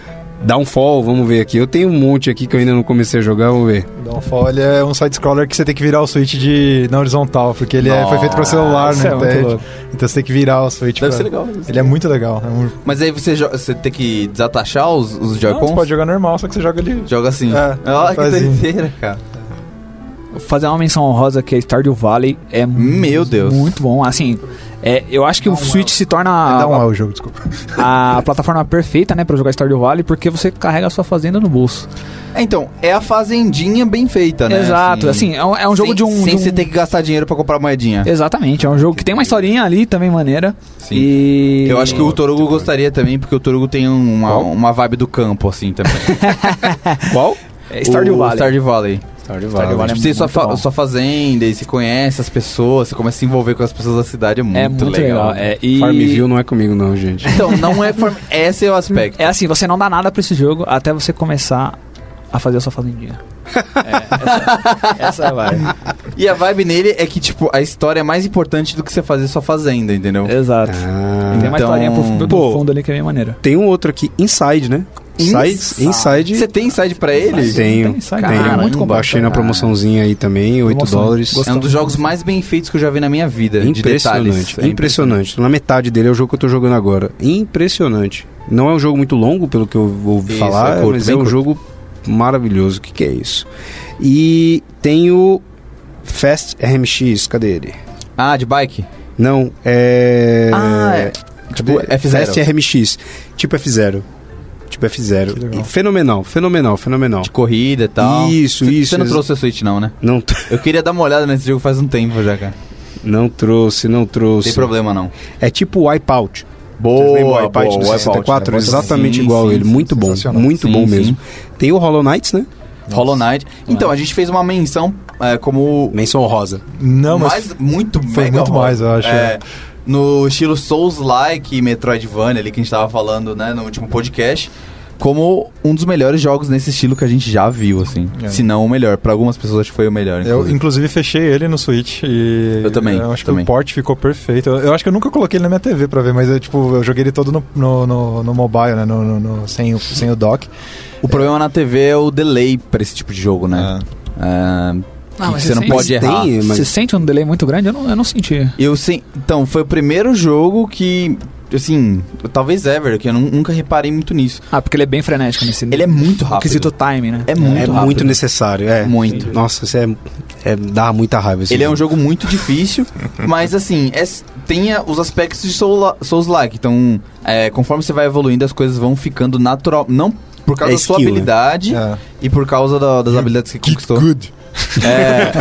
Downfall, vamos ver aqui. Eu tenho um monte aqui que eu ainda não comecei a jogar, vamos ver. Downfall ele é um side-scroller que você tem que virar o switch de, na horizontal, porque ele é- foi feito pra celular, né? é Então, você tem que virar o switch. Deve pra- ser legal. Ele é muito legal. É um... Mas aí você, jo- você tem que desatachar os, os Não, você Joy-Cons? pode jogar normal, só que você joga ali. Joga assim. É, Olha que doideira, cara. Vou fazer uma menção honrosa que é Stardew Valley. É Meu Deus. muito bom. Assim, é, eu acho que o Switch se torna um a, A o jogo, desculpa. [laughs] a plataforma perfeita, né, pra jogar Stardew Valley, porque você carrega a sua fazenda no bolso. É, Então, é a fazendinha bem feita, né? Exato, assim, é um, é um jogo sem, de um. Sem de um- você ter que gastar dinheiro pra comprar moedinha. Exatamente, é um jogo que tem uma historinha ali também maneira. Sim. E. Eu acho que o Torugo gostaria também, porque o Torugo tem um- uma, uma vibe do campo, assim, também. [laughs] Qual? É Stardew Valley. Stardew Valley. Stardew Stardew Valley. Tipo, você tem sua, muito fa- sua fazenda e você conhece as pessoas, você começa a se envolver com as pessoas da cidade, é muito, É muito legal. É, e... Farmville não é comigo não, gente. Então, não é... Form... Esse é o aspecto. é assim, você não dá nada pra esse jogo até você começar a fazer a sua fazendinha. [laughs] É, essa, essa vai. E a vibe nele é que, tipo, a história é mais importante do que você fazer sua fazenda, entendeu? Exato. Ah, Tem uma Então- historinha por, por Pô. fundo ali que é bem maneira. tem um outro aqui, Inside, né? Inside. Inside. Você tem inside pra ele? Tenho, Tem Inside, tenho. é muito completo. Baixei na promoçãozinha aí também, 8 Promoção. dólares. É um dos jogos mais bem feitos que eu já vi na minha vida. de Impressionante. É impressionante. Tô na metade dele é o jogo que eu tô jogando agora. Impressionante. Não é um jogo muito longo, pelo que eu ouvi Isso, falar, é curto, mas é um curto. jogo maravilhoso. O que, que é isso? E tem o Fast RMX, cadê ele? Ah, de bike? Não, é. Ah, é. Tipo, Cadê? Fast RMX. Tipo F0. Tipo F0. Que legal. E fenomenal, fenomenal, fenomenal. De corrida e tal. Isso, Você- isso, Você não ex- trouxe a Switch, não, né? Não, t- Eu queria dar uma olhada nesse jogo faz um tempo já, cara. não trouxe, não trouxe. tem problema, não. É tipo Wipeout. Boa, Vocês lembram o Wipeout do 64? Exatamente Sim, igual sim, ele. sim, muito bom. Muito Sim, bom sim. mesmo. Tem o Hollow Knights, né? Hollow Knight. Então, a gente fez uma menção é, como Menção rosa. Não, mas mais, muito foi mega muito horror. mais, eu acho. É, no estilo Souls-like e Metroidvania ali que a gente tava falando, né, no último podcast, como um dos melhores jogos nesse estilo que a gente já viu, assim. É. Se não o melhor. Pra algumas pessoas acho que foi o melhor. Eu, inclusive. inclusive, fechei ele no Switch e... Eu também, Eu acho também. que o port ficou perfeito. Eu, eu acho que eu nunca coloquei ele na minha TV pra ver, mas eu, tipo, eu joguei ele todo no, no, no, no mobile, né? No, no- no- sem, o, sem o dock. O problema na TV é o delay pra esse tipo de jogo, né? É, Ah, mas você não sente- pode Mas errar. tem, mas- Você sente um delay muito grande? Eu não, eu não senti. Eu sei. Então, foi o primeiro jogo que. Assim, talvez ever, que eu nu- nunca reparei muito nisso. Ah, porque ele é bem frenético nesse Ele é muito rápido. quesito time, né? É muito é rápido. muito necessário, é. Muito. Nossa, isso é, é- dá muita raiva. esse Ele é um jogo. jogo muito difícil, [laughs] mas assim, é, tem os aspectos de Soul- Souls-like. Então, é, conforme você vai evoluindo, as coisas vão ficando natural. Não por causa É da sua skill, né? habilidade É. e por causa da- das habilidades que conquistou. Good. É.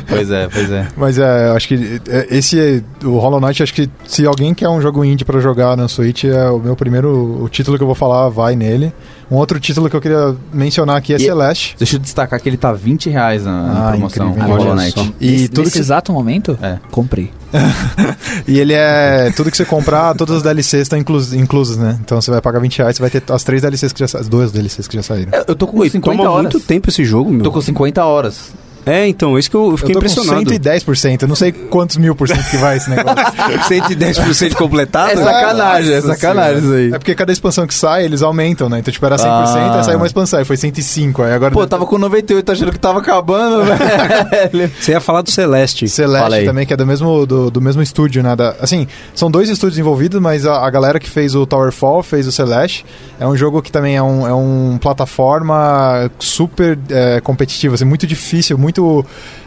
[laughs] pois é, pois é. Mas é, acho que é, esse, o Hollow Knight, acho que se alguém quer um jogo indie pra jogar no Switch, é o meu primeiro, o título que eu vou falar vai nele. Um outro título que eu queria mencionar aqui é E- Celeste. Deixa eu destacar que ele tá 20 reais na, na Ah, promoção. incrível. Knight. E Nesse, tudo nesse que, exato momento, É. comprei. [laughs] e ele é. Tudo que você comprar, todas as DLCs estão inclus, inclusas, né? Então você vai pagar 20 reais, você vai ter as três DLCs que já as duas DLCs que já saíram. Eu- Eu tô com Ui, 50 toma horas. muito tempo esse jogo, meu. Tô com 50 horas. É, então, isso que eu, fiquei eu tô impressionado. com 110%, eu não sei quantos mil por cento que vai esse negócio. [laughs] 110% completado? É sacanagem, é sacanagem isso aí. É porque cada expansão que sai, eles aumentam, né? Então, tipo, era 100%, Ah. aí saiu uma expansão, aí foi 105, aí agora... Pô, tava com 98 achando que tava acabando, [laughs] velho. Você ia falar do Celeste. Celeste também, que é do mesmo, do, do mesmo estúdio, né? Da- assim, são dois estúdios envolvidos, mas a, a galera que fez o Towerfall fez o Celeste. É um jogo que também é um, é um plataforma super é, competitivo, assim, muito difícil, muito muito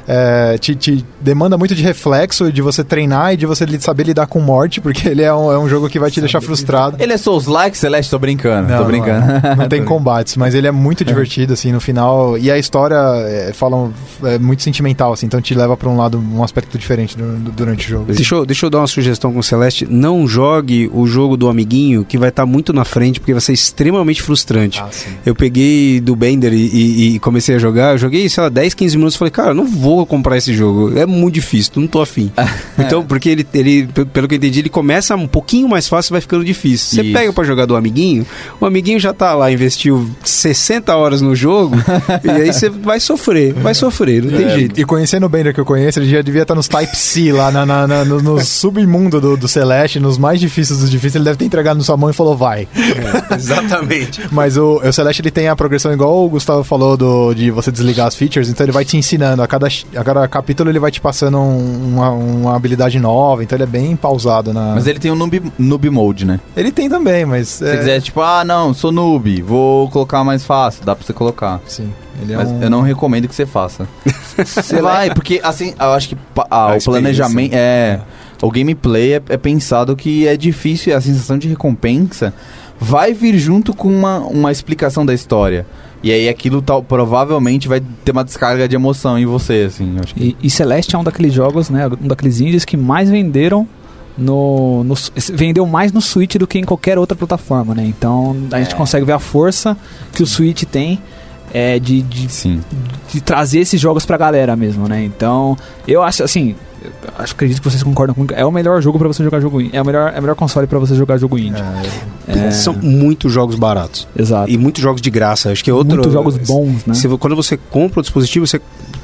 é, te, te demanda muito de reflexo, de você treinar e de você saber lidar com morte, porque ele é um, é um jogo que vai te deixar frustrado. Ele é Souls-like, Celeste? Tô brincando, Não, tô brincando. Não, não tem [laughs] combates, mas ele é muito divertido, assim, no final. E a história é, fala, é muito sentimental, assim, então te leva pra um lado, um aspecto diferente du- du- durante o jogo. Deixa eu, deixa eu dar uma sugestão com o Celeste. Não jogue o jogo do amiguinho, que vai estar muito na frente, porque vai ser extremamente frustrante. Ah. Eu peguei do Bender e, e- e comecei a jogar. Eu joguei, sei lá, 10, 15 minutos. Falei, cara, não vou vou comprar esse jogo. É muito difícil, não tô afim. [laughs] Então, porque ele, ele, pelo que eu entendi, ele começa um pouquinho mais fácil e vai ficando difícil. Você Isso. pega pra jogar do amiguinho, o amiguinho já tá lá, investiu 60 horas no jogo, [laughs] e aí você vai sofrer, vai sofrer, não tem É, jeito. E conhecendo o Bender que eu conheço, ele já devia estar nos Type-C lá na, na- na- no, no submundo do, do Celeste, nos mais difíceis dos difíceis. Ele deve ter entregado na sua mão e falou, vai. Exatamente. [laughs] Mas o, o Celeste ele tem a progressão igual o Gustavo falou do, de você desligar as features, então ele vai te ensinando. A cada, a cada capítulo ele vai te passando um- uma, uma habilidade nova, então ele é bem pausado na. Mas ele tem o noob, noob mode, né? Ele tem também, mas. Se você é- quiser, tipo, ah, não, sou noob, vou colocar mais fácil, dá pra você colocar. Sim. Ele é Mas um- eu não recomendo que você faça. [laughs] Você vai, porque assim, eu acho que ah, o planejamento é. O gameplay é, é pensado que é difícil e a sensação de recompensa vai vir junto com uma, uma explicação da história. E aí aquilo tal, provavelmente vai ter uma descarga de emoção em você, assim. que- E, e Celeste é um daqueles jogos, né? Um daqueles indies que mais venderam no, no vendeu mais no Switch do que em qualquer outra plataforma, né? Então a gente É. consegue ver a força que o Switch tem é, de, de, Sim. de trazer esses jogos pra galera mesmo, né? Então eu acho assim, acho acredito que vocês concordam comigo. É o melhor jogo pra você jogar jogo indie. É o melhor, é o melhor console pra você jogar jogo indie. É, São muitos jogos baratos. exato. E muitos jogos de graça. Acho que é outro. Muitos jogos bons, né? Se quando você compra o dispositivo, você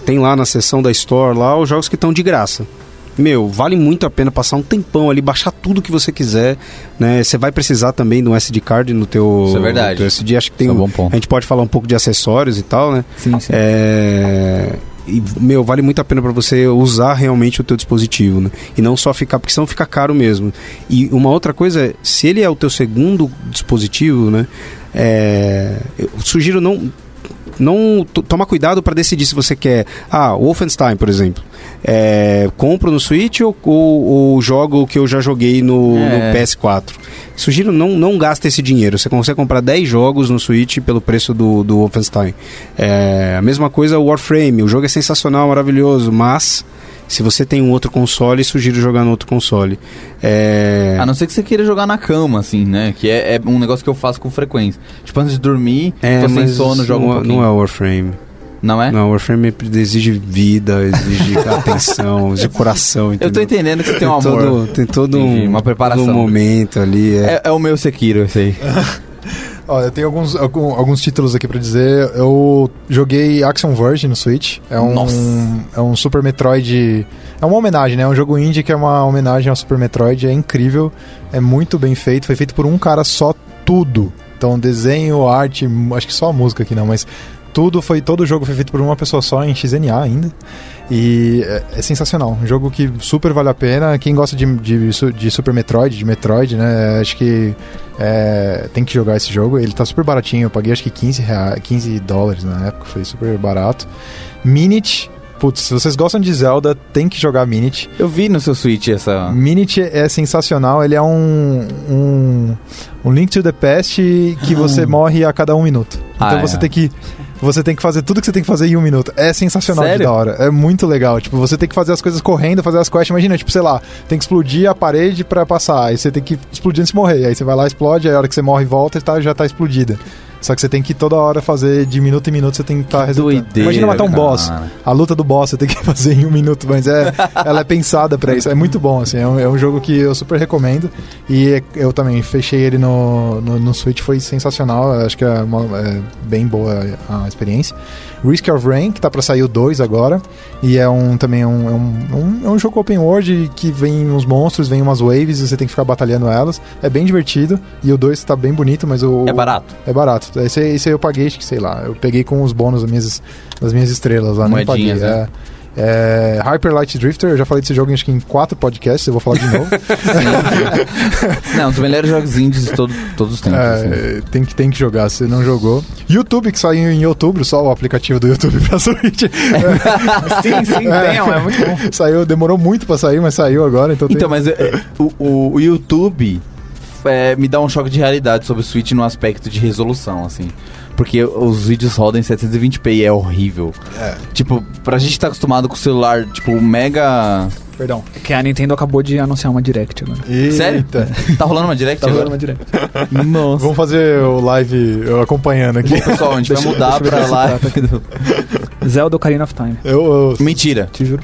tem lá na seção da Store lá os jogos que estão de graça. Meu, vale muito a pena passar um tempão ali, baixar tudo que você quiser, né? Você vai precisar também de um SD card no teu, Isso é verdade. no teu SD. Acho que tem Isso é um um- bom ponto. A gente pode falar um pouco de acessórios e tal, né? Sim, sim. É... E, meu, vale muito a pena para você usar realmente o teu dispositivo, né? E não só ficar, porque senão fica caro mesmo. E uma outra coisa, se ele é o teu segundo dispositivo, né? É... Eu sugiro não não toma cuidado para decidir se você quer ah Wolfenstein por exemplo. É, compro no Switch ou, ou, ou jogo que eu já joguei no, É. no PS4 sugiro não não gasta esse dinheiro. Você consegue comprar 10 jogos no Switch pelo preço do, do Wolfenstein. É, a mesma coisa o Warframe. O jogo é sensacional maravilhoso mas se você tem um outro console, sugiro jogar no outro console. É... A não ser que você queira jogar na cama, assim, né? Que é, é um negócio que eu faço com frequência. Tipo, antes de dormir, É, tô sem sono, jogo não, um é- pouquinho. não é Warframe. Não é? Não, Warframe exige vida, exige [laughs] atenção, exige coração. Eu tô entendeu? entendendo que você tem um amor. todo, tem todo um, uma preparação. todo um momento ali. É. É, é o meu Sekiro, esse aí. [laughs] Ó, eu tenho alguns, algum- alguns títulos aqui pra dizer. Eu joguei Action Verge no Switch. É um, Nossa. é um Super Metroid. É uma homenagem, né? É um jogo indie que é uma homenagem ao Super Metroid. É incrível, é muito bem feito. Foi feito por um cara só, tudo. Então, desenho, arte, acho que só a música aqui não, mas tudo foi. Todo o jogo foi feito por uma pessoa só em XNA ainda. E é, é sensacional. Um jogo que super vale a pena. Quem gosta de, de, de Super Metroid, de Metroid, né? Acho que é, tem que jogar esse jogo. Ele tá super baratinho. Eu paguei acho que 15, rea- 15 dólares na época. Foi super barato. Minit. Putz, se vocês gostam de Zelda, tem que jogar Minit. Eu vi no seu Switch essa. Minit é sensacional. Ele é um, um, um Link to the Past que [gasps] você morre a cada um minuto. Então Ah, você é. tem que você tem que fazer tudo que você tem que fazer em um minuto. É sensacional Sério? de da hora. É muito legal. Tipo, você tem que fazer as coisas correndo, fazer as quests. Imagina, tipo, sei lá, tem que explodir a parede pra passar. Aí você tem que explodir antes de morrer. Aí você vai lá, explode, aí a hora que você morre e volta, tá, já tá explodida. Só que você tem que toda hora fazer de minuto em minuto, você tem que estar tá. Doideira, Imagina matar um boss. cara. A luta do boss você tem que [laughs] fazer em um minuto, mas é, ela é pensada pra isso. É muito bom, assim. É um, é um jogo que eu super recomendo. E eu também fechei ele no, no, no Switch, foi sensacional. Eu Acho que é, uma- é bem boa a experiência. Risk of Rain, que tá pra sair o 2 agora. E é um também um, é um, um- é um jogo open world que vem uns monstros, vem umas waves e você tem que ficar batalhando elas. É bem divertido. E o 2 tá bem bonito, mas o. É barato. É barato. Esse, esse aí eu paguei, acho que sei lá. Eu peguei com os bônus das minhas, das minhas estrelas lá, nem paguei. Moedinhas, né? É, é, Hyper Light Drifter, eu já falei desse jogo acho que em quatro podcasts, eu vou falar de [laughs] novo. Não, um dos melhores jogos indies de todo, todos os tempos. assim. É, tem, que, tem que jogar, se não jogou. YouTube, que saiu em outubro, só o aplicativo do YouTube [laughs] pra Switch. [laughs] sim, sim, tem, é muito bom. saiu, demorou muito pra sair, mas saiu agora. Então, tem- Então, mas é, o, o- o YouTube é, me dá um choque de realidade sobre o Switch no aspecto de resolução, assim. Porque os vídeos rodam em 720p e é horrível. Tipo, pra gente estar acostumado com o celular, tipo, mega. Perdão. Que a Nintendo acabou de anunciar uma Direct agora. Sério? Eita. Tá rolando uma direct Tá rolando agora? uma Direct. Nossa. Vamos fazer o live eu acompanhando aqui. Bom, pessoal, a gente vai mudar pra aqui do- Zelda Ocarina of Time. Eu, eu- Mentira. Te juro.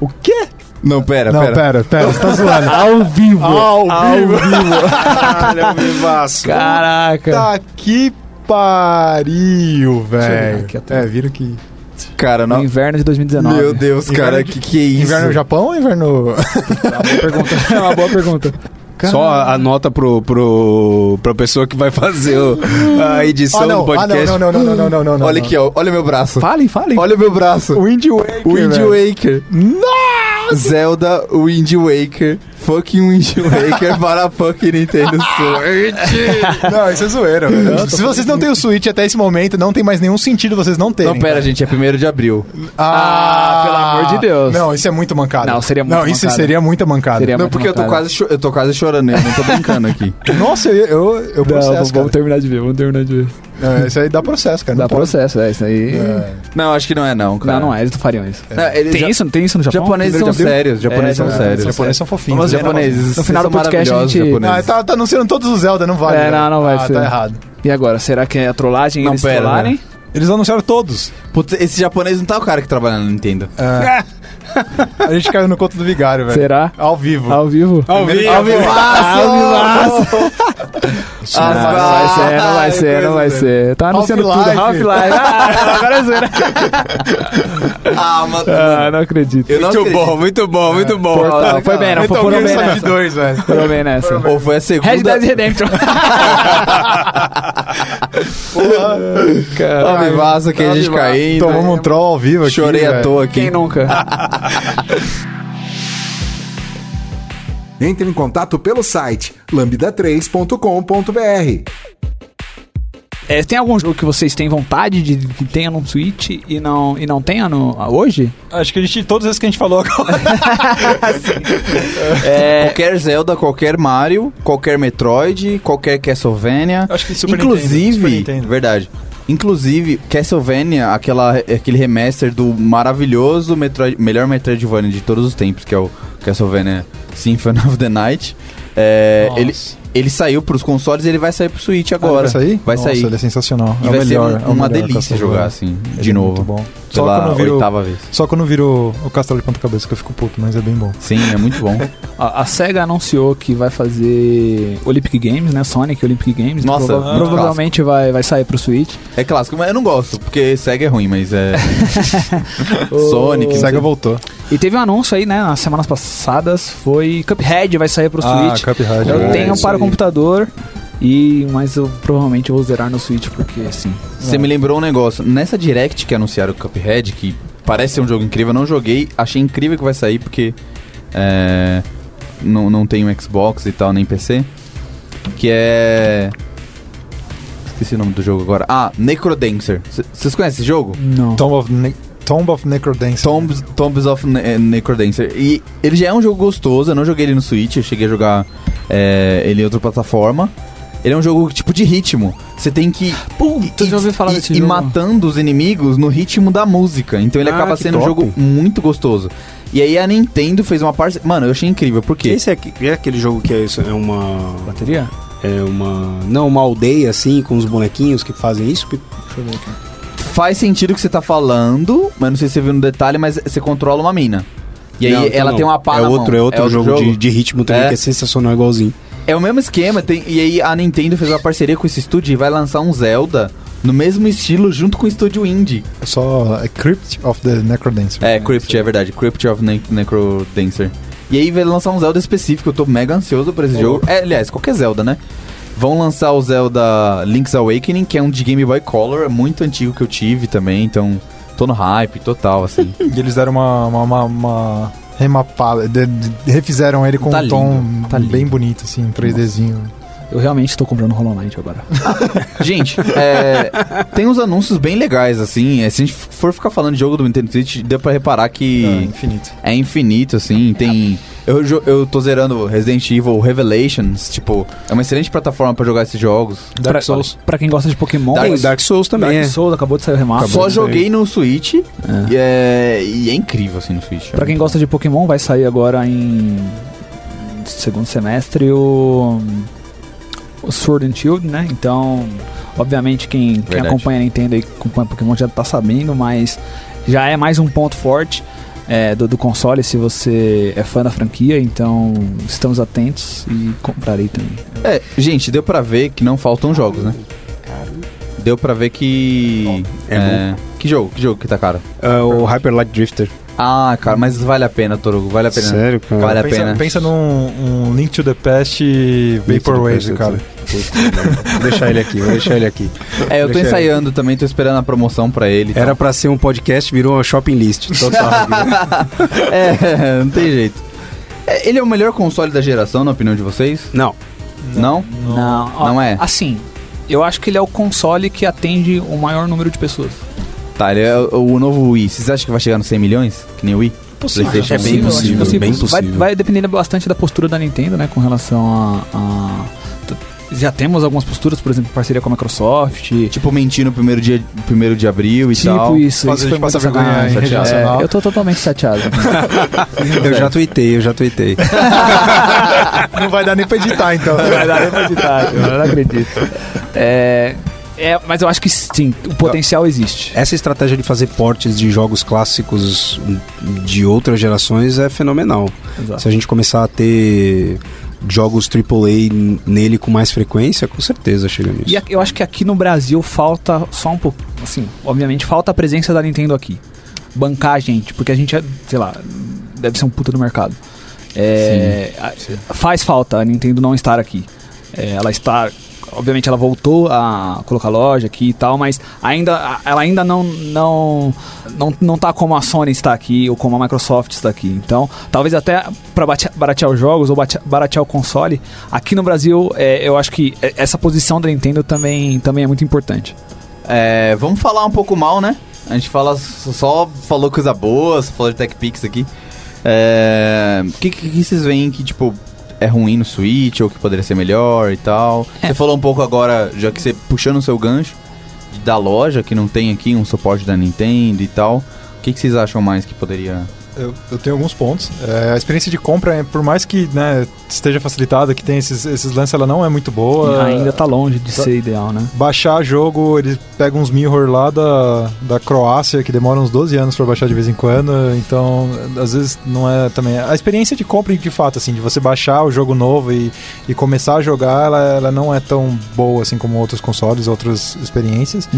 O quê? Não, pera, Não, pera. pera, pera, você tá zoando. [laughs] Ao vivo. Ao vivo. [laughs] Caralho, ao vivaço. Caraca. Tá que pariu, velho. É, viram que... Cara, No não. inverno de 2019. Meu Deus, cara, Inverno que que é isso? Inverno no Japão ou inverno... [laughs] pergunta. É uma boa pergunta. Só a, a nota pro, pro, pra pessoa que vai fazer o- a edição Ah, não, do ah, podcast. não, não, não, não, não, não, não, não. Olha aqui, ó. Olha meu braço. Falem, falem. Olha meu braço. Wind Waker, Wind. Waker. Zelda Wind Waker. Fucking Wind Waker [laughs] para fucking Nintendo Switch. Não, isso é zoeira, velho. Se vocês não têm o Switch até esse momento, não tem mais nenhum sentido vocês não terem. Não, pera, gente, é primeiro de abril. Ah, pelo amor de Deus. Não, isso é muito mancada. Não, seria muito Não, isso mancada. seria muita mancada. Seria Não, muito porque eu tô, quase eu tô quase chorando, eu não tô brincando aqui. [laughs] Nossa, eu, eu, eu Não, processo, vamos cara. terminar de ver, vamos terminar de ver. Não, isso aí dá processo, cara. Dá não pode. processo, é isso aí. É. Não, acho que não é não, cara. Não, não é, eles não fariam isso. Não, eles Tem já- isso? Tem isso no Os Japão? japoneses são sérios, os japoneses É, são é, sérios. Os japoneses são fofinhos. Vamos, né? japoneses. No final do podcast, a gente- Ah, japoneses. tá, tá anunciando todos os Zelda, não vale. É, velho. não, não vai ah, ser. Tá errado. E agora, será que é a trollagem Não, eles pera, trollarem? Eles anunciaram todos. Putz, esse japonês não tá o cara que trabalha na Nintendo. É. [laughs] A gente caiu no conto do vigário, velho. Será? Ao vivo. Ao vivo? Ao vivo. Ao vivaço! Ah, não vai ser, não vai ser, não vai ser. Tá anunciando tudo. Half-Life. Half-Life. Ah, agora é zoeira. Ah, mano. Ah, não acredito. Eu não Muito acredito. bom, muito bom, muito bom. Portal. Foi bem, não. Foram bem nessa. 2, velho. Foram bem nessa. Ou foi a segunda... Red Dead Redemption. Ao Caralho. vivaço que a gente caindo. Tomamos um troll ao vivo aqui. Chorei à toa aqui. Quem nunca? [laughs] Entre em contato pelo site lambda3.com.br. É, tem algum jogo que vocês têm vontade de que tenha no Switch e não, e não tenha no, hoje? Acho que a gente, todos esses que a gente falou agora. [laughs] É, Qualquer Zelda, qualquer Mario, qualquer Metroid, qualquer Castlevania. Acho que Super Nintendo, Inclusive, Super Nintendo. verdade. Inclusive, Castlevania, aquela, aquele remaster do maravilhoso Metroid, melhor Metroidvania de todos os tempos, que é o Castlevania Symphony of the Night. É, ele, ele saiu pros consoles e ele vai sair pro Switch agora. Ah, vai sair? Vai Nossa, sair. ele é sensacional. E é o vai ser melhor. um- é uma melhor delícia jogar assim, Ele de é novo. Muito bom. Lá, quando vira o- oitava vez. Só quando vira o, o castelo de ponta cabeça que eu fico puto, mas é bem bom. Sim, é muito bom. [laughs] a, a SEGA anunciou que vai fazer Olympic Games, né? Sonic Olympic Games. Nossa, Prova- muito provavelmente vai, vai sair pro Switch. É clássico, mas eu não gosto, porque Sega é ruim, mas é. [laughs] [laughs] Sonic, não Sega voltou. E teve um anúncio aí, né? Nas semanas passadas. Foi Cuphead vai sair pro Ah, Switch. Cuphead. Eu é, tenho para. Computador. E, mas eu provavelmente vou zerar no Switch, porque assim. Você me lembrou um negócio. Nessa Direct que anunciaram o Cuphead, que parece ser um jogo incrível, eu não joguei, achei incrível que vai sair, porque é, não, não tem um Xbox e tal, nem PC. Que é. Esqueci o nome do jogo agora. Ah, Necrodancer. Vocês conhecem esse jogo? Não. Tomb of, ne Tomb of Necrodancer. Tombs, Tombs of Ne eh, Necrodancer. E ele já é um jogo gostoso, eu não joguei ele no Switch, eu cheguei a jogar é, ele em outra plataforma. Ele é um jogo tipo de ritmo. Você tem que Puta, ir, já ouvi falar ir- desse ir jogo. matando os inimigos no ritmo da música. Então ele Ah, acaba que sendo um top. jogo muito gostoso. E aí a Nintendo fez uma parceria. Mano, eu achei incrível, porque Esse é, é aquele jogo que é isso? É uma. Bateria? É uma. Não, uma aldeia assim, com os bonequinhos que fazem isso? Deixa eu ver aqui. faz sentido o que você tá falando, mas não sei se você viu no detalhe, mas você controla uma mina. E aí Não, então ela não. tem uma pá É outro, mão. é outro jogo, De, de ritmo também, É. que é sensacional, igualzinho. É o mesmo esquema, tem, e aí a Nintendo fez uma parceria com esse estúdio e vai lançar um Zelda no mesmo estilo junto com o estúdio indie. É só é Crypt of the Necrodancer. É, Crypt, é verdade, Crypt of ne Necrodancer. E aí vai lançar um Zelda específico, eu tô mega ansioso por esse jogo. É, aliás, qualquer Zelda, né? Vão lançar o Zelda Link's Awakening, que é um de Game Boy Color, é muito antigo que eu tive também, então tô no hype total, assim. [laughs] E eles deram uma, uma, uma, uma remapada, de- de- refizeram ele com Tá um tom lindo, tá bem lindo. bonito, assim, 3Dzinho. Eu realmente tô comprando Hollow Knight agora. [laughs] Gente, é, tem uns anúncios bem legais, assim. é, se a gente for ficar falando de jogo do Nintendo Switch, deu pra reparar que É, infinito. é infinito, assim. Tem. Eu, eu tô zerando Resident Evil Revelations, tipo, é uma excelente plataforma pra jogar esses jogos. Dark pra, Souls. Pra quem gosta de Pokémon, Dark- Dark Souls também. Dark é. Souls acabou de sair o remaster. Só joguei no Switch e, é, e é incrível, assim, no Switch. Pra quem gosta de Pokémon, vai sair agora em segundo semestre o Sword and Shield, né? Então, Obviamente, quem, quem acompanha a Nintendo e acompanha Pokémon já tá sabendo, mas já é mais um ponto forte é, do, do console se você é fã da franquia. Então, estamos atentos e comprarei também. É, gente, deu pra ver que não faltam jogos, né? Deu pra ver que. É Que jogo? Que jogo que tá caro? É o Hyper Light Drifter. Ah, cara, mas vale a pena, Torugo. Vale a pena. Sério, cara? Vale a pensa, pena. pensa num um Link to the Past Vaporwave, cara. Vou deixar ele aqui, vou deixar ele aqui. É, eu tô ensaiando também, tô esperando a promoção pra ele. e Era pra ser um podcast, virou uma shopping list. Total. [laughs] tal. é, não tem jeito. É, ele é o melhor console da geração, na opinião de vocês? Não. Não? Não, ó, Não é? Assim, eu acho que ele é o console que atende o maior número de pessoas. Tá, ele é o, o novo Wii. Vocês acham que vai chegar nos 100 milhões? Que nem o Wii? PlayStation É bem possível, que bem Vai, possível. vai depender bastante da postura da Nintendo, né? Com relação a. a- Já temos algumas posturas, por exemplo, parceria com a Microsoft. Tipo, mentir no primeiro dia, primeiro de abril e Tipo tal. isso, Fazer isso a gente foi passar vergonha em rede É, nacional. eu tô totalmente chateado. [laughs] Eu já tuitei, eu já tuitei. [laughs] Não vai dar nem pra editar, então. Vai dar nem pra editar, eu não acredito. É, é, mas eu acho que sim, o potencial existe. Essa estratégia de fazer portes de jogos clássicos de outras gerações é fenomenal. Exato. Se a gente começar a ter jogos AAA nele com mais frequência, com certeza chega nisso. E eu acho que aqui no Brasil falta só um pouco. Assim, obviamente falta a presença da Nintendo aqui. Bancar a gente, porque a gente é, sei lá, deve ser um puta do mercado. É, a- faz falta a Nintendo não estar aqui. É, ela está. Obviamente ela voltou a colocar loja aqui e tal, mas ainda, ela ainda não, não, não, não tá como a Sony está aqui ou como a Microsoft está aqui. Então, talvez até para baratear os jogos ou baratear o console, aqui no Brasil, é, eu acho que é- essa posição da Nintendo também, também é muito importante. É, vamos falar um pouco mal, né? A gente fala, só falou coisa boa, só falou de TechPix aqui. É, O que, que, que vocês veem que, tipo, é ruim no Switch ou que poderia ser melhor e tal? É. Você falou um pouco agora, já que você puxando o seu gancho, da loja, que não tem aqui um suporte da Nintendo e tal. O que, que vocês acham mais que poderia... Eu, eu tenho alguns pontos. É, a experiência de compra, é, por mais que né, esteja facilitada, que tem esses, esses lances, ela não é muito boa. ainda tá longe de tá- ser ideal, né? Baixar jogo, eles pegam uns mirror lá da, da Croácia, que demora uns 12 anos pra baixar de vez em quando, então às vezes não é também. A experiência de compra, de fato, assim, de você baixar o jogo novo e, e começar a jogar, ela, ela não é tão boa assim como outros consoles, outras experiências.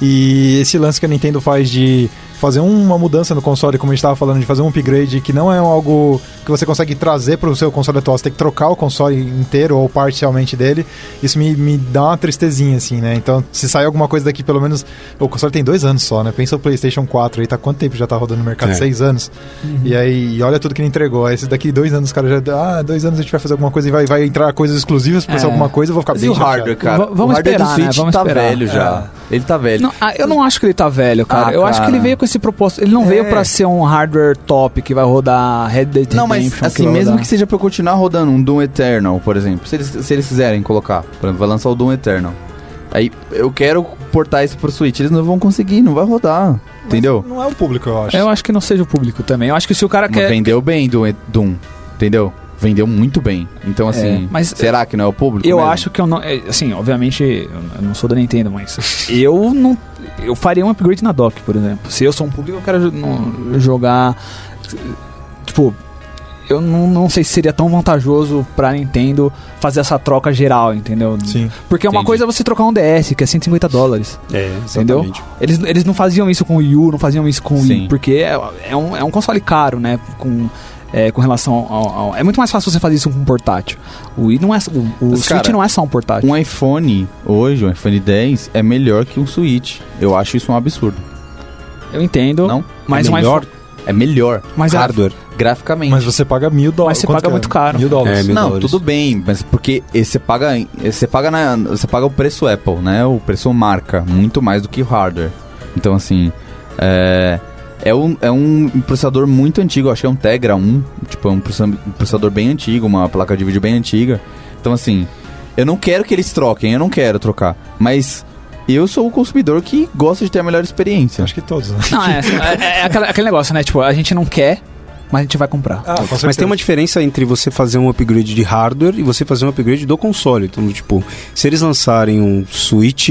E esse lance que a Nintendo faz de fazer uma mudança no console, como a gente estava falando, de fazer um upgrade que não é algo que você consegue trazer para o seu console atual, você tem que trocar o console inteiro ou parcialmente dele, isso me, me dá uma tristezinha, assim, né? Então, se sair alguma coisa daqui, pelo menos. O console tem dois anos só, né? Pensa o PlayStation 4 aí, tá quanto tempo já tá rodando no mercado? É. Seis anos. E aí, e olha tudo que ele entregou. Aí, esses daqui dois anos, os caras já. Ah, dois anos a gente vai fazer alguma coisa e vai, vai entrar coisas exclusivas pra É. alguma coisa, eu vou ficar Mas bem e o hardware, cara? V- vamos o hardware esperar, do né? Switch Vamos tá esperar. velho já. Ele tá velho. Não, ah, eu não acho que ele tá velho, cara. Ah, eu acho que ele cara. veio com esse propósito. Ele não É. veio pra ser um hardware top que vai rodar Red Dead Não, mas Redemption, assim, vai mesmo rodar- que seja pra eu continuar rodando um Doom Eternal, por exemplo, se eles, se eles quiserem colocar, por exemplo, vai lançar o Doom Eternal. Aí eu quero portar isso pro Switch, eles não vão conseguir, não vai rodar. Entendeu? Não é o público, eu acho. Eu acho que não seja o público também. Eu acho que se o cara Mas quer. vendeu bem Doom, Doom, entendeu? Vendeu muito bem. Então, assim, É, mas- será que não é o público? Eu mesmo? acho que eu não. é, Assim, obviamente, eu não sou da Nintendo, mas [laughs] eu não. Eu faria um upgrade na dock, por exemplo. Se eu sou um público, eu quero não- jogar. Tipo, eu não, não sei se seria tão vantajoso pra Nintendo fazer essa troca geral, entendeu? Sim. Porque uma Entendi. coisa é você trocar um DS, que é 150 dólares. É, Entendeu? exatamente. Eles, eles não faziam isso com o Wii U, não faziam isso com o Wii, porque é, é, um, é um console caro, né? Com, é, com relação ao, ao- É muito mais fácil você fazer isso com um portátil. O Wii não é. O, o Mas, Switch cara, não é só um portátil. Um iPhone, hoje, um iPhone 10, é melhor que um Switch. Eu acho isso um absurdo. Eu entendo. Não? Mas É um melhor? iPhone. É melhor, Mas é- Hardware. graficamente. Mas você paga mil dólares. Mas você Quanto paga é? muito caro. Mil dólares. É, mil não, dólares. tudo bem, mas porque esse você paga, você paga na, você paga o preço Apple, né? O preço marca muito mais do que o hardware. Então assim, é é um, é um processador muito antigo, eu acho que é um Tegra 1, tipo, é um processa- processador bem antigo, uma placa de vídeo bem antiga. Então assim, eu não quero que eles troquem, eu não quero trocar, mas eu sou o consumidor que gosta de ter a melhor experiência. Acho que todos, né? Não, é, é, é aquela- aquele negócio, né? Tipo, a gente não quer, mas a gente vai comprar. Ah, com Mas tem uma diferença entre você fazer um upgrade de hardware e você fazer um upgrade do console. Então, tipo, se eles lançarem um Switch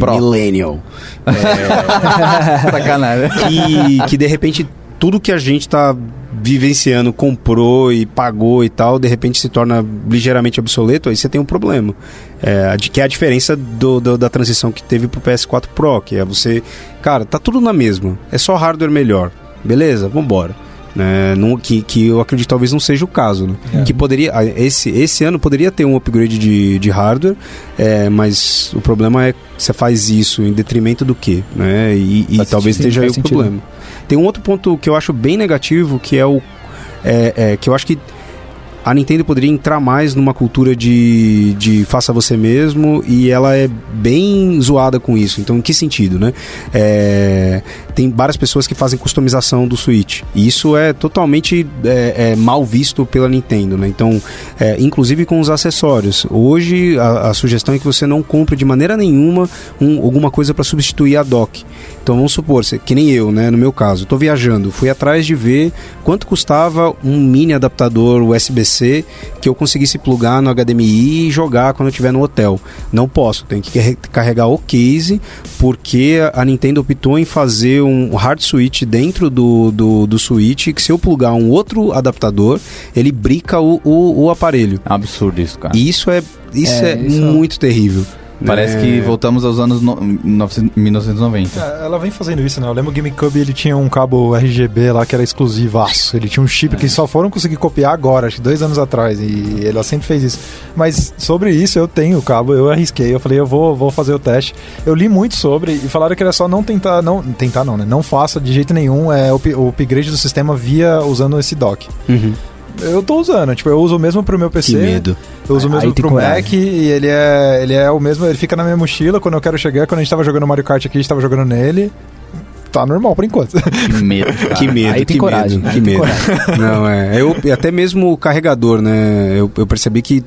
Pro. Millennial, [laughs] Sacanagem. que, que de repente tudo que a gente tá vivenciando, comprou e pagou e tal, de repente se torna ligeiramente obsoleto, aí você tem um problema. É, que é a diferença do, do- da transição que teve pro PS4 Pro, que é você, cara, tá tudo na mesma, é só hardware melhor, beleza? Vambora. Né, não- que, que eu acredito talvez não seja o caso, né? Que poderia, esse, esse ano poderia ter um upgrade de, de hardware, é, mas o problema é você faz isso em detrimento do quê? Né? E, e talvez esteja aí o sentido. problema. Tem um outro ponto que eu acho bem negativo, que é o. é- é, que eu acho que a Nintendo poderia entrar mais numa cultura de, de faça você mesmo e ela é bem zoada com isso. Então, em que sentido, né? É, tem várias pessoas que fazem customização do Switch. E isso é totalmente é, é, mal visto pela Nintendo, né? Então, é, inclusive com os acessórios. Hoje, a, a sugestão é que você não compre de maneira nenhuma um- alguma coisa para substituir a dock. Então, vamos supor, que nem eu, né? No meu caso, estou viajando, fui atrás de ver quanto custava um mini adaptador USB-C que eu conseguisse plugar no HDMI e jogar quando eu estiver no hotel. Não posso, tenho que carre- carregar o case, porque a Nintendo optou em fazer um hard switch dentro do, do, do Switch, que se eu plugar um outro adaptador, ele brica o, o, o aparelho. É absurdo isso, cara. E isso é, isso é, É, isso- muito terrível. Parece É, que voltamos aos anos no... 1990. É, Ela vem fazendo isso, né? Eu lembro que o GameCube ele tinha um cabo RGB lá que era exclusivaço. Ele tinha um chip que só foram conseguir copiar agora, acho que dois anos atrás. E ela sempre fez isso. Mas sobre isso eu tenho o cabo, eu arrisquei. Eu falei, eu vou, vou fazer o teste. Eu li muito sobre e falaram que era só não tentar, não tentar não, né? Não faça de jeito nenhum é, o, o upgrade do sistema via usando esse dock. Uhum. Eu tô usando, tipo, eu uso o mesmo pro meu PC. Que medo. Eu uso o mesmo pro coragem. Mac e ele é, ele é o mesmo, ele fica na minha mochila quando eu quero chegar. Quando a gente tava jogando Mario Kart aqui, a gente tava jogando nele. Tá normal por enquanto. Que medo, [laughs] cara. Que medo, Aí tem que coragem, medo, aí que tem medo. [laughs] Não, é. Eu, e até mesmo o carregador, né? Eu, eu percebi que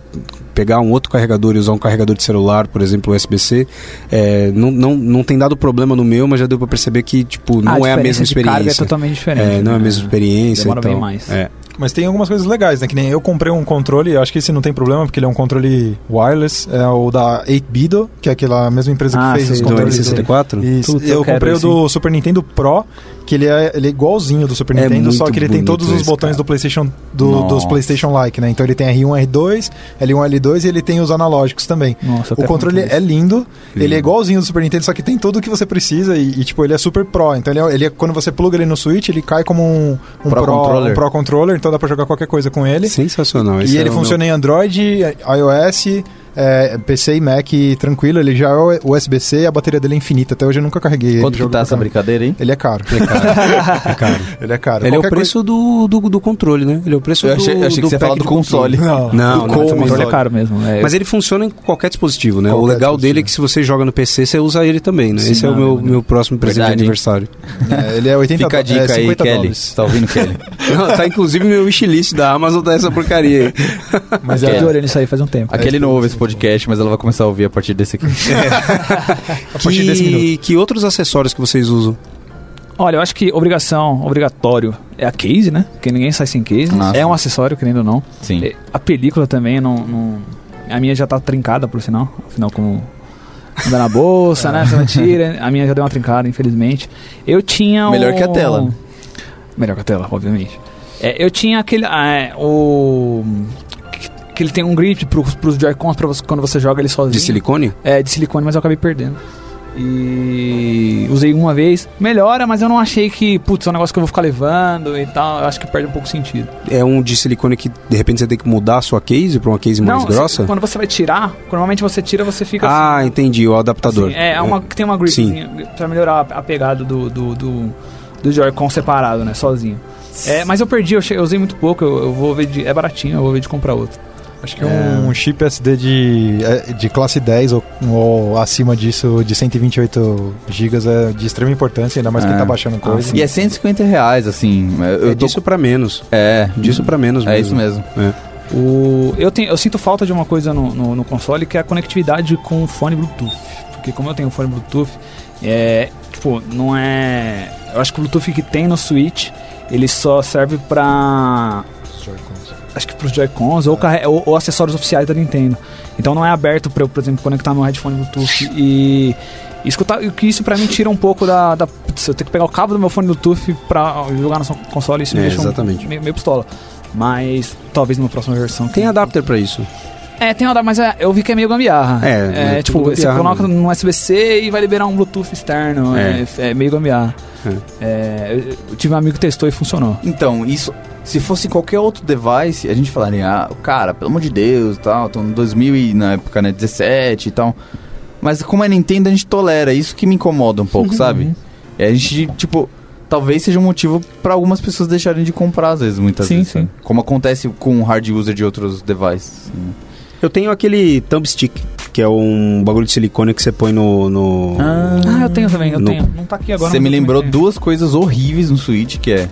pegar um outro carregador e usar um carregador de celular, por exemplo, USB-C, é, não, não, não tem dado problema no meu, mas já deu pra perceber que, tipo, não é a mesma diferença de carga experiência. é totalmente diferente. É, não é a né? mesma experiência. Demora e tal. bem mais. É. Mas tem algumas coisas legais, né? Que nem eu comprei um controle, acho que esse não tem problema, porque ele é um controle wireless, é o da 8Bido, que é aquela mesma empresa que Ah, fez sei, os controles. N64? Isso. Puta, eu comprei o do Super Nintendo Pro, que ele é, ele é igualzinho do Super É Nintendo, só que ele tem todos os botões cara. do PlayStation do, Nossa. dos PlayStation Like, né? Então ele tem R1, R2, L1, L2 e ele tem os analógicos também. Nossa, O controle é lindo, ele é igualzinho do Super Nintendo, só que tem tudo o que você precisa e, e, tipo, ele é super pro. Então ele é, ele é- quando você pluga ele no Switch, ele cai como um, um Pro pro, controller. um pro controller, então dá pra jogar qualquer coisa com ele. Sensacional. E ele é o meu- funciona em Android, iOS, é, PC e Mac tranquilo. Ele já é USB-C e a bateria dele é infinita. Até hoje eu nunca carreguei ele. Quanto que tá essa brincadeira aí? Ele é caro. É caro. [laughs] É caro. Ele é caro. Ele é o preço do, do, do controle, né? Ele é o preço Eu do achei, eu achei que do você ia falar pack do console. coisa- Não. Não, não, O controle não. é caro mesmo. É, Mas ele funciona em qualquer dispositivo, né? o Qualquer legal dele é que se você joga no PC, você usa ele também, né? Sim, Esse é o não, meu, não. meu próximo presente Verdade, de hein? aniversário. É, ele é 80 Fica a do- é, dica aí, 50 Kelly. dólares. Tá ouvindo, Kelly? [laughs] Não, tá inclusive no meu wishlist da Amazon, tá essa porcaria aí. Mas eu é, tô olhando isso aí faz um tempo. A Kelly não ouve esse podcast, mas ela vai começar a ouvir a partir desse aqui. [laughs] [laughs] a partir desse minuto. Que, que outros acessórios que vocês usam? Olha, eu acho que obrigação, obrigatório é a case, né? Porque ninguém sai sem case. Ah, é um acessório, querendo ou não. Sim. É, A película também, não, não- a minha já tá trincada, por sinal. Afinal, como anda na bolsa, né? Você não tira. A minha já deu uma trincada, infelizmente. Eu tinha Melhor um- que a tela. Melhor que a tela, obviamente. É, eu tinha aquele. ah, é, o. que- ele tem um grip pro, pros Joy-Cons pra você, quando você joga ele sozinho. De silicone? É, de silicone, mas eu acabei perdendo. E usei uma vez. Melhora, mas eu não achei que, putz, é um negócio que eu vou ficar levando e tal. Eu acho que perde um pouco sentido. É um de silicone que de repente você tem que mudar a sua case pra uma case mais não, grossa? se- quando você vai tirar, normalmente você tira, você fica Ah, assim. entendi, o adaptador. assim, é, é uma, tem uma gripzinha pra melhorar a, pegada do, do, do, do Joy-Con separado, né? Sozinho. É, mas eu perdi, eu, che- eu usei muito pouco, eu, eu vou ver de. É baratinho, eu vou ver de comprar outro. Acho que um chip SD de, é, de classe 10 ou, ou acima disso, de 128 GB, é de extrema importância, ainda mais quem É. tá baixando coisa. E é 150 reais, assim. Eu É tô... disso pra menos. É, Disso pra menos é isso mesmo. O, eu, tenho, eu sinto falta de uma coisa no, no, no console que é a conectividade com o fone Bluetooth. Porque como eu tenho fone Bluetooth, é, tipo, não é. Eu acho que o Bluetooth que tem no Switch, ele só serve pra. Acho que pros Joy-Cons ou, ou, ou acessórios oficiais da Nintendo. Então não é aberto pra eu, por exemplo, conectar meu headphone Bluetooth e. e Escutar, e que isso pra mim tira um pouco da, da. Putz, eu tenho que pegar o cabo do meu fone Bluetooth pra jogar no seu console, isso me É, deixa um- exatamente. meio, meio pistola. Mas talvez numa próxima versão. Tem adapter pra isso. É, tem uma, mas é, eu vi que é meio gambiarra. É, é tipo, tudo você gambiarra coloca mesmo. no USB-C e vai liberar um Bluetooth externo. É, É. é meio gambiarra. É, eu, eu tive um amigo que testou e funcionou. Então, isso. Se fosse qualquer outro device, a gente falaria, ah, cara, pelo amor de Deus e tal, tô no 2000 e na época, né, 17 e tal. Mas como é Nintendo, a gente tolera. Isso que me incomoda um pouco, [laughs] sabe? É, a gente, tipo, talvez seja um motivo pra algumas pessoas deixarem de comprar, às vezes, muitas Sim, vezes. sim. né? Como acontece com o hard user de outros devices. assim. Eu tenho aquele thumb stick, que é um bagulho de silicone que você põe no. no... Ah, eu tenho também, eu No- tenho. Não tá aqui agora. Você me lembrou duas coisas horríveis no Switch, que é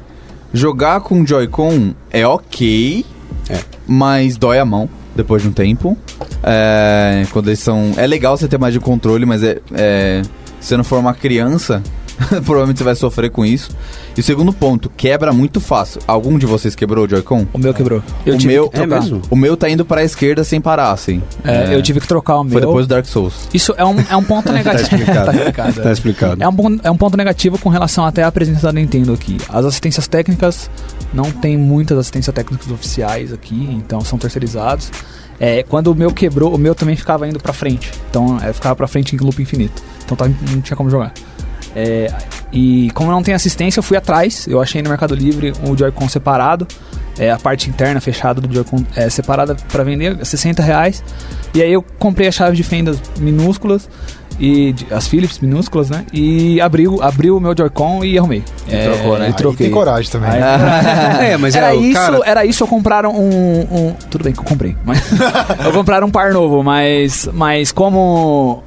jogar com Joy-Con é ok, É. mas dói a mão depois de um tempo. É, quando eles são. É legal você ter mais de controle, mas é, é, se você não for uma criança, [laughs] provavelmente você vai sofrer com isso. E o segundo ponto, quebra muito fácil. Algum de vocês quebrou o Joy-Con? O meu quebrou. Eu o tive meu. É mesmo? o meu tá indo pra esquerda sem parar, assim. É, É, Eu tive que trocar o meu. Foi depois do Dark Souls. Isso é um, é um ponto [laughs] negativo. explicado. Tá explicado, [laughs] Tá é. explicado. É um, é um ponto negativo com relação até à presença da Nintendo aqui. As assistências técnicas não tem muitas assistências técnicas oficiais aqui, então são terceirizados. É, quando o meu quebrou, o meu também ficava indo pra frente. Então é, ficava pra frente em loop infinito. Então tá- não tinha como jogar. É, e como não tem assistência, eu fui atrás. Eu achei no Mercado Livre um Joy-Con separado. É, a parte interna fechada do Joy-Con é, separada para vender, 60 reais. E aí eu comprei a chave de fendas minúsculas e de- as Philips minúsculas, né? E abri, o- abri o meu Joy-Con e arrumei. E trocou, né? E Aí troquei. Tem coragem também. Aí- [laughs] É, mas era, é, o isso, cara- era isso, eu compraram um, um- Tudo bem que eu comprei, mas. [laughs] eu compraram um par novo, mas. Mas como.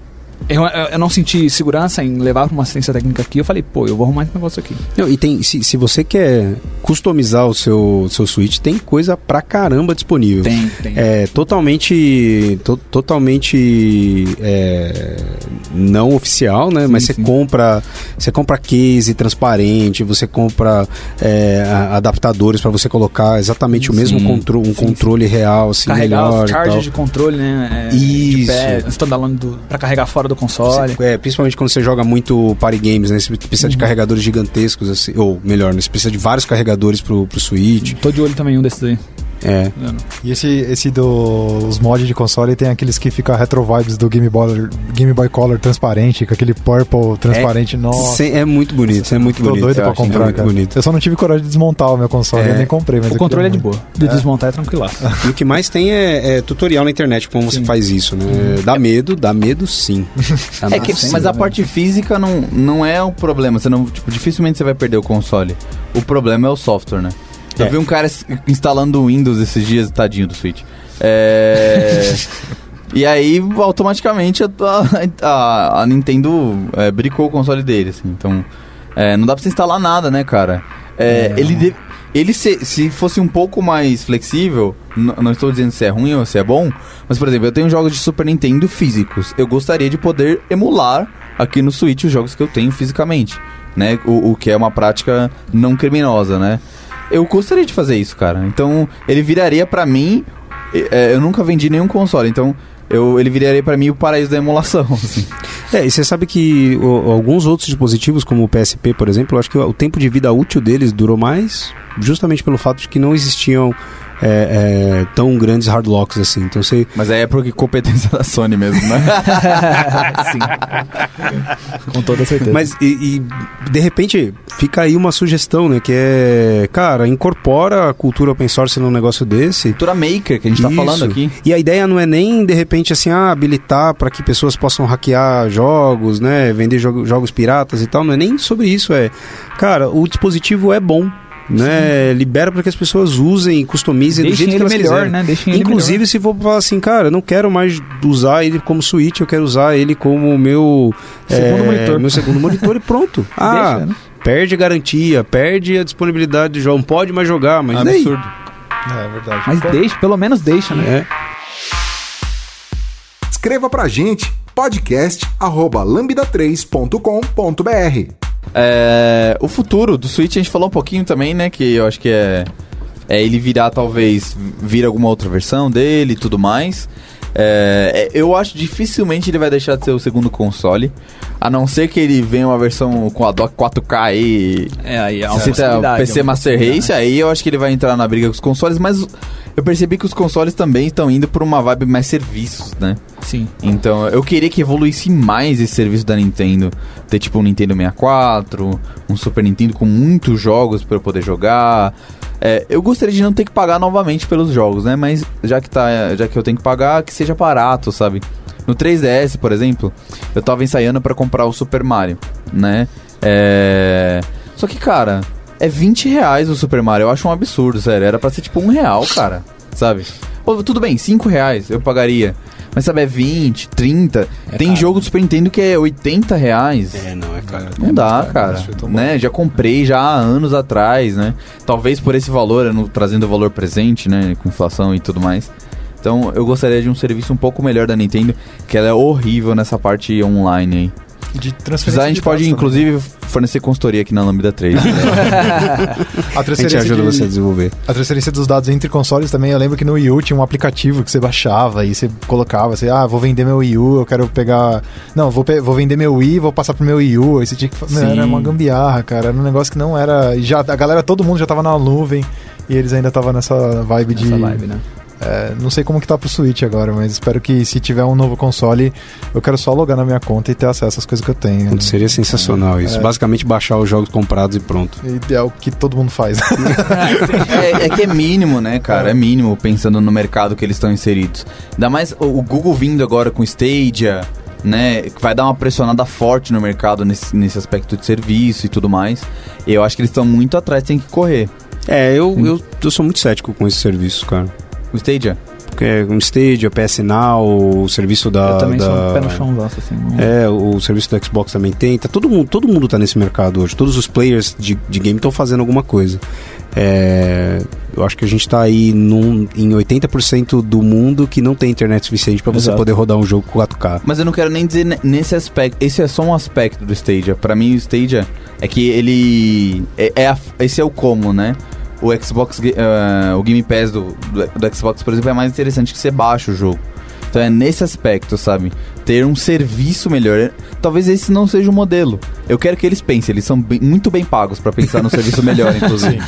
Eu, eu, não senti segurança em levar pra uma assistência técnica aqui, eu falei, pô, eu vou arrumar esse negócio aqui. Não, e tem, se, se você quer customizar o seu, seu Switch, tem coisa pra caramba disponível. Tem, tem. É totalmente, to- totalmente é, não oficial, né? Sim, Mas você sim. compra, você compra case transparente, você compra é, adaptadores pra você colocar exatamente o mesmo Sim. contro um controle real, assim, carregar melhor os tal. de controle, né? é, De Isso. pé, standalone do, pra carregar fora do console. Você- é, principalmente quando você joga muito party games, né? Você precisa de Uhum. carregadores gigantescos, assim, ou melhor, né? Você precisa de vários carregadores pro, pro Switch. Tô de olho também um desses aí. É. E esse, esse dos mods de console tem aqueles que fica retro vibes do Game Boy, Game Boy Color transparente, com aquele purple transparente. Nossa, Cê- é muito bonito, isso é muito tô bonito. doido eu pra é comprar, muito cara. bonito. Eu só não tive coragem de desmontar o meu console, É. eu nem comprei. Mas O eu controle é de boa. De desmontar é tranquilaço. E [laughs] o que mais tem é, é tutorial na internet, como você Sim. faz isso, né? Dá medo, dá medo sim. [laughs] Dá É que- sim. mas a parte física não, não é o problema. Você não, tipo, dificilmente você vai perder o console. O problema é o software, né? Eu É. vi um cara instalando o Windows esses dias, tadinho do Switch. É... [laughs] e aí, automaticamente, a, a- a Nintendo é, bricou o console dele, assim. Então, é, não dá pra você instalar nada, né, cara? É, ele de- ele se, se fosse um pouco mais flexível, não estou dizendo se é ruim ou se é bom, mas, por exemplo, eu tenho jogos de Super Nintendo físicos. Eu gostaria de poder emular aqui no Switch os jogos que eu tenho fisicamente, né? O, o que é uma prática não criminosa, né? Eu gostaria de fazer isso, cara. Então, ele viraria pra mim. é, eu nunca vendi nenhum console, então eu, ele viraria pra mim o paraíso da emulação. [laughs] Assim. É, e você sabe que o- alguns outros dispositivos, como o PSP, por exemplo, eu acho que o tempo de vida útil deles durou mais justamente pelo fato de que não existiam é, é, tão grandes hardlocks assim. Então você. Mas aí é porque competência [laughs] da Sony mesmo, né? [laughs] Sim. Com toda certeza. Mas e, e, de repente fica aí uma sugestão, né? Que é, cara, incorpora a cultura open source num negócio desse. Cultura maker que a gente tá Isso. falando aqui. E a ideia não é nem, de repente, assim, ah, habilitar para que pessoas possam hackear jogos, né? Vender jogo- jogos piratas e tal. Não é nem sobre isso. É, cara, o dispositivo é bom. Né? Libera para que as pessoas usem e customizem do Deixem jeito que elas melhor, quiserem. né? Deixem Inclusive, se for falar assim, cara, eu não quero mais usar ele como Switch, eu quero usar ele como meu Segundo é, monitor. meu segundo monitor e pronto. [laughs] Ah, Deixa, né? perde a garantia, perde a disponibilidade de jogo, não pode mais jogar, mas? Absurdo. É verdade. Mas deixa, pelo menos deixa, né? É. Escreva pra gente podcast@lambda3.com.br. É, o futuro do Switch a gente falou um pouquinho também, né? Que eu acho que é, é ele virar, talvez, vir alguma outra versão dele e tudo mais. É, é, eu acho dificilmente ele vai deixar de ser o segundo console. A não ser que ele venha uma versão com a dock 4K aí. É, aí é uma possibilidade, PC é uma Master. Race, aí eu acho que ele vai entrar na briga com os consoles, mas eu percebi que os consoles também estão indo por uma vibe mais serviços, né? Sim. Então, eu queria que evoluísse mais esse serviço da Nintendo. Ter tipo um Nintendo 64, um Super Nintendo com muitos jogos para eu poder jogar. É, eu gostaria de não ter que pagar novamente pelos jogos, né? Mas já que, tá, já que eu tenho que pagar, que seja barato, sabe? No 3DS, por exemplo, eu tava ensaiando para comprar o Super Mario, né? É... Só que, cara, é 20 reais o Super Mario. Eu acho um absurdo, sério. Era pra ser tipo um real, cara. Sabe? Pô, tudo bem, 5 reais eu pagaria. Mas sabe, é 20, 30. Tem caro. jogo do Super Nintendo que é 80 reais. É, não, é caro. Não dá, cara. acho, eu tô Né? Já comprei já há anos atrás, né? Talvez por esse valor, não- trazendo o valor presente, né? Com inflação e tudo mais. Então eu gostaria de um serviço um pouco melhor da Nintendo, que ela é horrível nessa parte online aí. De transferência a gente de pode, também. inclusive, fornecer consultoria aqui na Lambda 3. né? [laughs] A A gente transferência, ajuda de- você a desenvolver. a transferência dos dados entre consoles também. Eu lembro que no Wii U tinha um aplicativo que você baixava e você colocava, você, ah, vou vender meu Wii U, eu quero pegar. Não, vou, pe- vou vender meu Wii, vou passar pro meu Wii U. Aí você tinha que. Sim. era uma gambiarra, cara. Era um negócio que não era. Já, a galera, todo mundo já tava na nuvem. E eles ainda estavam nessa vibe de. Essa vibe, né? É, não sei como que tá pro Switch agora, mas espero que se tiver um novo console, eu quero só logar na minha conta e ter acesso às coisas que eu tenho. Seria sensacional isso. É. Basicamente baixar os jogos comprados e pronto. E é o que todo mundo faz. [laughs] é, é que é mínimo, né, cara? É mínimo pensando no mercado que eles estão inseridos. Ainda mais o, o Google vindo agora com Stadia, né? que Vai dar uma pressionada forte no mercado nesse, nesse aspecto de serviço e tudo mais. Eu acho que eles estão muito atrás, tem que correr. É, eu, eu, eu sou muito cético com esse serviço, cara. O Stadia? É um Stadia, PS Now, o serviço da. eu também da... sou um pé no chão, nossa, assim. não- É, o serviço do Xbox também tem. Tá todo mundo, todo mundo tá nesse mercado hoje. Todos os players de, de game estão fazendo alguma coisa. É, eu acho que a gente tá aí num, em 80% do mundo que não tem internet suficiente pra você Exato. poder rodar um jogo com 4K. Mas eu não quero nem dizer ne- nesse aspecto. Esse é só um aspecto do Stadia. Pra mim, o Stadia é que ele. É, é a- esse é o como, né? O Xbox, ah, o Game Pass do, do, do Xbox, por exemplo, é mais interessante que você baixa o jogo. Então é nesse aspecto, sabe? Ter um serviço melhor. Talvez esse não seja o modelo. Eu quero que eles pensem, eles são bem- muito bem pagos pra pensar no serviço melhor, [laughs] inclusive.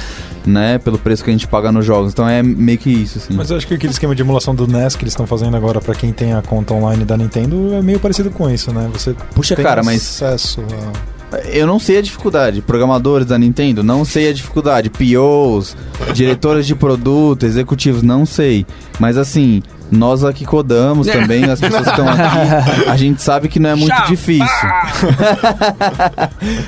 Né? Pelo preço que a gente paga nos jogos. Então é meio que isso, assim. Mas eu acho que aquele esquema de emulação do NES que eles estão fazendo agora pra quem tem a conta online da Nintendo é meio parecido com isso, né? Você Puxa, tem cara, mas acesso a... Eu não sei a dificuldade. Programadores da Nintendo, não sei a dificuldade. POs, diretores de produto, executivos, não sei. Mas assim, nós aqui codamos também, as pessoas que estão aqui, a gente sabe que não é muito difícil. [laughs]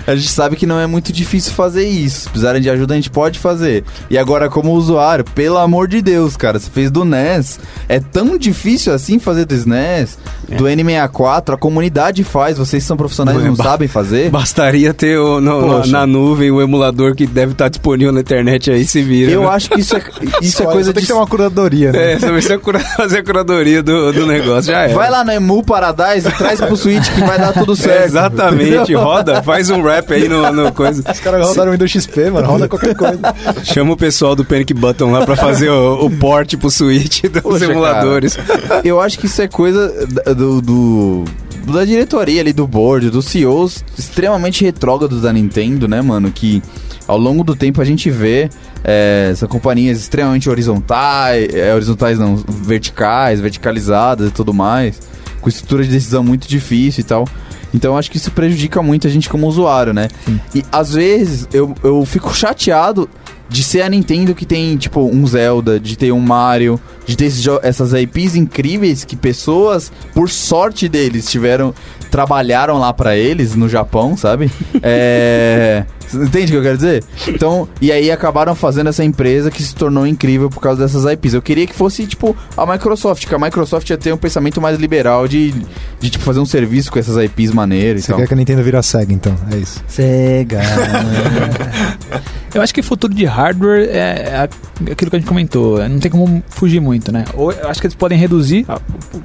a gente sabe que não é muito difícil fazer isso. Se precisarem de ajuda, a gente pode fazer. E agora, como usuário, pelo amor de Deus, cara, você fez do NES. É tão difícil assim fazer do SNES, do N64, a comunidade faz, vocês são profissionais e não Ba- sabem fazer. Bastaria ter o- no- Poxa. na nuvem o emulador que deve estar disponível na internet aí, se vira. Eu né? acho que isso é, isso é coisa só tem de. que ter uma curadoria, né? É, você vai ser a cura- fazer a curadoria do, do negócio, já é. Vai lá no Emu Paradise e traz pro Switch que vai dar tudo É, certo. exatamente, roda, faz um rap aí no, no coisa. Os caras rodaram o Windows XP, mano, roda qualquer coisa. Chama o pessoal do Panic Button lá pra fazer o, o port pro Switch dos Poxa, emuladores. Eu acho que isso é coisa da- do, do- da diretoria ali, do board, dos CEOs extremamente retrógrados da Nintendo, né, mano? Que ao longo do tempo a gente vê é, são companhias extremamente horizontais, é, horizontais não, verticais, verticalizadas e tudo mais, com estrutura de decisão muito difícil e tal. Então eu acho que isso prejudica muito a gente como usuário, né? E às vezes eu, eu fico chateado de ser a Nintendo que tem, tipo, um Zelda, de ter um Mario, de ter essas IPs incríveis que pessoas, por sorte deles, tiveram. trabalharam lá pra eles no Japão, sabe? [laughs] É. Entende o que eu quero dizer? Então, e aí acabaram fazendo essa empresa que se tornou incrível por causa dessas IPs. Eu queria que fosse, tipo, a Microsoft, que a Microsoft ia ter um pensamento mais liberal de, de tipo, fazer um serviço com essas IPs maneiras e Você tal. quer que a Nintendo vira SEGA, então, é isso. Sega. [laughs] Eu acho que o futuro de hardware é, é aquilo que a gente comentou. é, Não tem como fugir muito, né? Ou eu acho que eles podem reduzir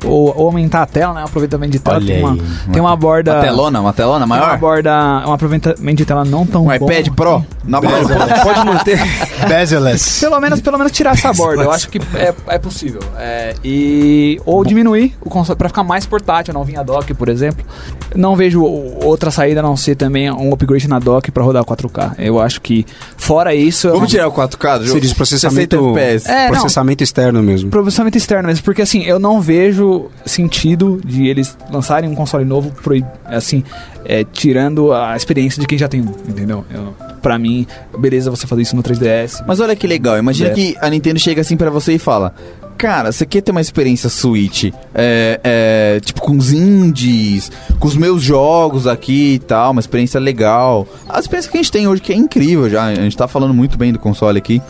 ou, ou aumentar a tela, né? O aproveitamento de tela. Olha Tem uma, aí. tem uma borda. Uma telona, uma telona tem uma maior? borda. Um aproveitamento de tela não tão Um. iPad Pro? Na boa. Pode manter. [laughs] Bezel-less. Pelo menos, pelo menos tirar essa borda, eu acho que é, é possível. É, e, ou diminuir o console pra ficar mais portátil, não vinha dock, por exemplo. Não vejo outra saída a não ser também um upgrade na dock pra rodar 4K. Eu acho que, fora isso. Vamos não- tirar o 4K do jogo? Você diz processamento, 60 FPS. É, não. processamento externo mesmo. processamento externo mesmo, porque assim, eu não vejo sentido de eles lançarem um console novo proib- assim, é, tirando a experiência de quem já tem um, entendeu? Eu, pra mim, beleza você fazer isso no 3DS. Mas olha que legal, imagina É. que a Nintendo chega assim pra você e fala: Cara, você quer ter uma experiência Switch? É, é, tipo, com os indies, com os meus jogos aqui e tal, uma experiência legal. A experiência que a gente tem hoje, que é incrível já, a gente tá falando muito bem do console aqui.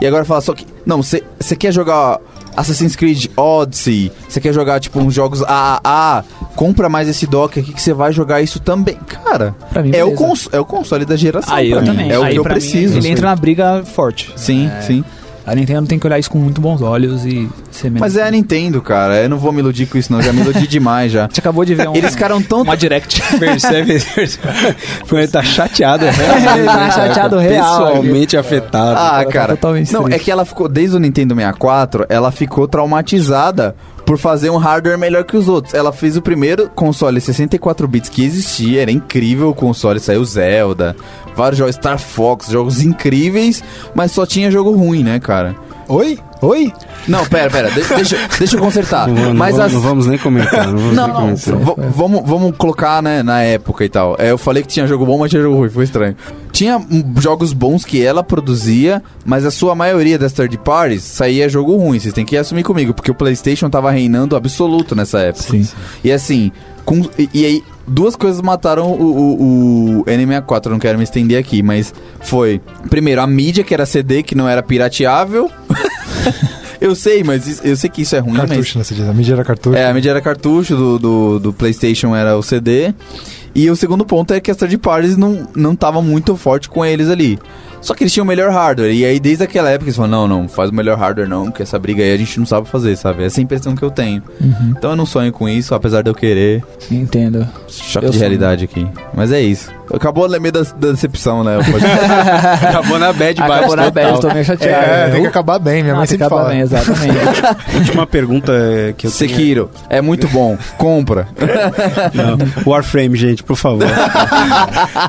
E agora fala só que. Não, você quer jogar Assassin's Creed Odyssey, você quer jogar, tipo, uns jogos AAA, compra mais esse dock aqui que você vai jogar isso também. Cara, Pra mim, é o, beleza. cons é o console da geração. Aí pra eu mim. também. É o Aí, que eu mim, preciso. ele entra na briga forte. Sim, É, sim. A Nintendo tem que olhar isso com muito bons olhos e ser menos. Mas é a Nintendo, cara. Eu não vou me iludir com isso, não. Já me iludi demais já. [laughs] Gente acabou de ver [laughs] um, Eles ficaram tão. uma direct. [laughs] Percebe? Ele tá chateado, Ele tá chateado real. Pessoalmente afetado. Ah, tá cara. totalmente Não, é triste. que ela ficou, desde o Nintendo 64, ela ficou traumatizada por fazer um hardware melhor que os outros. Ela fez o primeiro console 64 bits que existia, era incrível o console, saiu Zelda, vários jogos Star Fox, jogos incríveis, mas só tinha jogo ruim, né, cara? Oi? Oi? Não, pera, pera, de- deixa, deixa eu consertar. Não, vamos- mas não, as- não vamos nem comentar. Não, vamos Não, nem não, comentar. vamos, vamos colocar, né, na época e tal. É, eu falei que tinha jogo bom, mas tinha jogo ruim, foi estranho. Tinha jogos bons que ela produzia, mas a sua maioria das third parties saía jogo ruim. Vocês têm que assumir comigo, porque o PlayStation tava reinando absoluto nessa época. Sim. E assim, com, e, e aí, duas coisas mataram o, o, o N64, eu não quero me estender aqui, mas foi, primeiro, a mídia, que era CD, que não era pirateável. [laughs] eu sei, mas isso- eu sei que isso é ruim, mas... Cartucho, né? A mídia era cartucho. É, a mídia era cartucho, do, do, do PlayStation era o CD. E o segundo ponto é que as third parties não não estavam muito forte com eles ali. Só que eles tinham o melhor hardware. E aí, desde aquela época, eles falaram: não, não, faz o melhor hardware não, porque essa briga aí a gente não sabe fazer, sabe? Essa é a impressão que eu tenho. Então eu não sonho com isso, apesar de eu querer. Entendo. Choque Eu de realidade aqui. Mas é isso. Acabou a meio da, da decepção, né? [laughs] Acabou na bad Acabou na bad, eu tô meio chateado. É, tem que acabar bem, minha Ah, mãe tem que sempre acabar fala. bem, exatamente. [laughs] Última pergunta é, que eu tenho. Sekiro. É muito bom. Compra. Não, Warframe, gente, por favor. [laughs]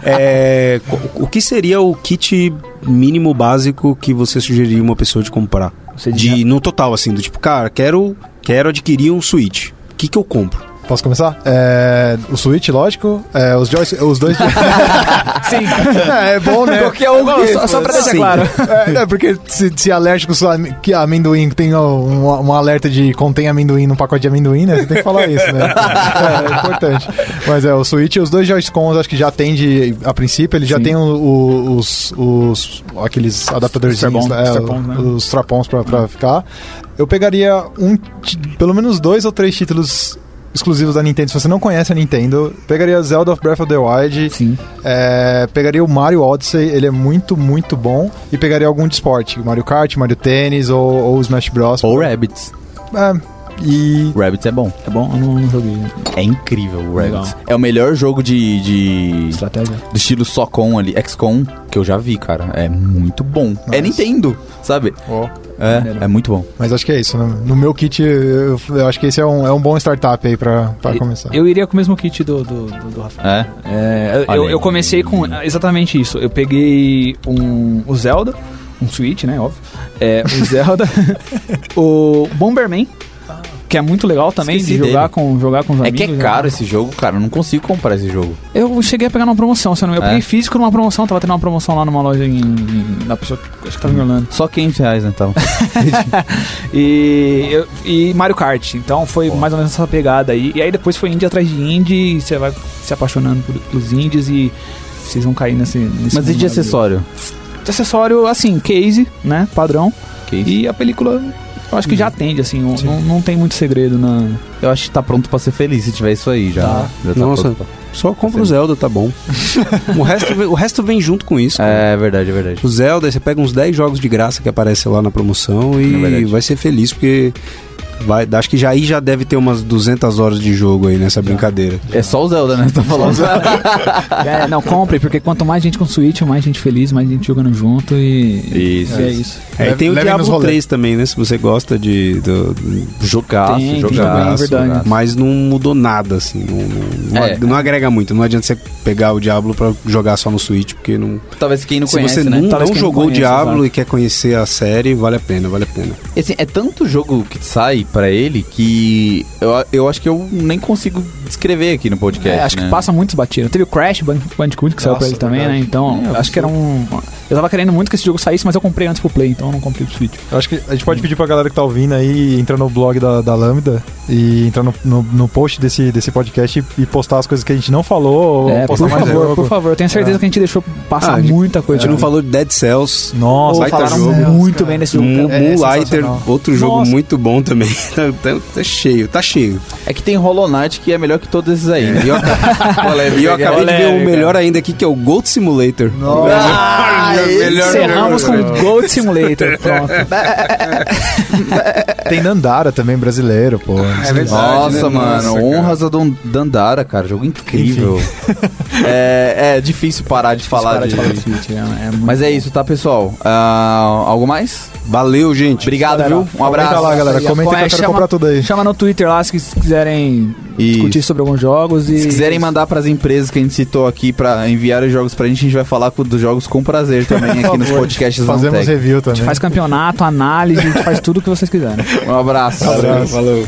É, o que seria o kit mínimo básico que você sugeriria uma pessoa de comprar? De, no total, assim, do tipo, cara, quero, quero adquirir um Switch. O que, que eu compro? Posso começar? É, o Switch, lógico. É, os, joy, os dois. [laughs] Sim. [laughs] é, é bom, né? Qualquer um, só, só pra deixar Sim. claro. É, é, porque se, se alérgicos a am- que amendoim tem um, um alerta de contém amendoim no pacote de amendoim, né? Você tem que falar isso, né? [laughs] É, é importante. Mas é, o Switch, os dois Joy-Cons acho que já tem de, a princípio, ele já Sim. tem o- o- os, os, aqueles adaptadorzinhos, Strap-ons, é, strap-ons, né? os trapons pra, pra ficar. Eu pegaria um, pelo menos dois ou três títulos exclusivos da Nintendo. Se você não conhece a Nintendo, pegaria Zelda of Breath of the Wild, Sim. é, pegaria o Mario Odyssey, ele é muito, muito bom. E pegaria algum de esporte, Mario Kart, Mario Tênis ou, ou Smash Bros. Ou Rabbids. É, e Rabbids é bom. É bom? Eu não, não joguei. É incrível o Legal. Rabbids. É o melhor jogo de... de... Estratégia. do estilo SOCOM ali, XCOM, que eu já vi, cara. É muito bom. É Nossa. Nintendo, sabe? Ó, É, é muito bom. mas acho que é isso. No, no meu kit, eu, eu acho que esse é um, é um bom startup aí pra, pra E- começar. Eu iria com o mesmo kit do, do, do, do Rafael. É? É, eu, eu comecei com exatamente isso. Eu peguei um, o Zelda, um Switch, né? Óbvio. É, o Zelda, [laughs] o Bomberman, que é muito legal também Esqueci de jogar dele. com, jogar com os É amigos. que é né? caro esse jogo, cara. Eu não consigo comprar esse jogo. Eu cheguei a pegar numa promoção, se eu não Eu É? peguei físico numa promoção, tava tendo uma promoção lá numa loja em. em da pessoa acho que tava Orlando. Só 500 reais, né, então. [laughs] E, eu- e Mario Kart, então foi mais ou menos essa pegada aí. E aí depois foi indie atrás de indie, e você vai se apaixonando por, pelos indies e vocês vão cair nesse. nesse Mas e de acessório? De acessório, assim, case, né? Padrão. Isso? E a película, eu acho que já atende, assim, não, não, não tem muito segredo na. Eu acho que tá pronto pra ser feliz se tiver isso aí já. Tá. já tá Nossa. pra- Só compra o Zelda, tá bom. [laughs] o, resto, vem- o resto vem junto com isso. cara. É verdade, é verdade. O Zelda, você pega uns 10 jogos de graça que aparecem lá na promoção e É vai ser feliz, porque Vai, acho que já aí já deve ter umas 200 horas de jogo aí nessa brincadeira. É só o Zelda, né? Tá falando. [laughs] É, não, compre, porque quanto mais gente com Switch, mais gente feliz, mais gente jogando junto e. Isso. e é isso. É, e Leve- tem o Diablo rolê. 3 também, né? Se você gosta de. Do, do- Jogaço, Tem, tem jogaço. também, é mas não mudou nada, assim. Não, não, não É. não agrega muito. Não adianta você pegar o Diablo pra jogar só no Switch, porque não. Talvez quem não se conhece, você né? não, Talvez não quem não jogou o Diablo exato. e quer conhecer a série, vale a pena, vale a pena. Assim, é tanto jogo que sai pra ele que eu, eu acho que eu nem consigo descrever aqui no podcast. É, acho né? que passa muitos batidos. Teve o Crash Band- Bandicoot que saiu pra Nossa, ele também, verdade. né? Então, É, acho que era um. Eu tava querendo muito que esse jogo saísse, mas eu comprei antes pro Play, então eu não comprei pro Switch. Eu acho que a gente pode pedir pra galera que tá ouvindo aí entrar no blog da, da Lambda e entrar no, no, no post desse, desse podcast e, e postar as coisas que a gente não falou É, por favor, por favor. Eu tenho certeza É. que a gente deixou passar Ah, a muita A coisa. gente não falou de Dead Cells. Nossa, Baita falaram jogo. muito bem desse jogo. Cara. é Moonlighter, outro jogo Nossa. muito bom também. [laughs] tá, tá- tá cheio, tá cheio. É que tem Hollow Knight que é melhor que todos esses aí. né? E eu, e [laughs] eu acabei de ver o melhor ainda aqui, que é o Gold Simulator. Ah, Encerramos com Gold Simulator. Pronto. Tem Nandara também, brasileiro, pô. É verdade. Nossa, né? mano, Nossa, honras a Dandara, cara, jogo incrível. [laughs] é, é difícil parar de falar de... de Switch, é, é Mas é isso, tá, pessoal? Ah, algo mais? Valeu, gente. Obrigado, Galera, viu? Um abraço. Comenta lá, galera. Comenta que apoia, eu quero chama- comprar tudo aí. Chama no Twitter lá se quiserem Isso. discutir sobre alguns jogos. E Se quiserem mandar pras empresas que a gente citou aqui pra enviar os jogos pra gente, a gente vai falar com- dos jogos com prazer também aqui nos podcasts Fazemos Antec. review a também. gente faz campeonato, análise, a gente faz tudo o que vocês quiserem. Um abraço. Valeu, valeu.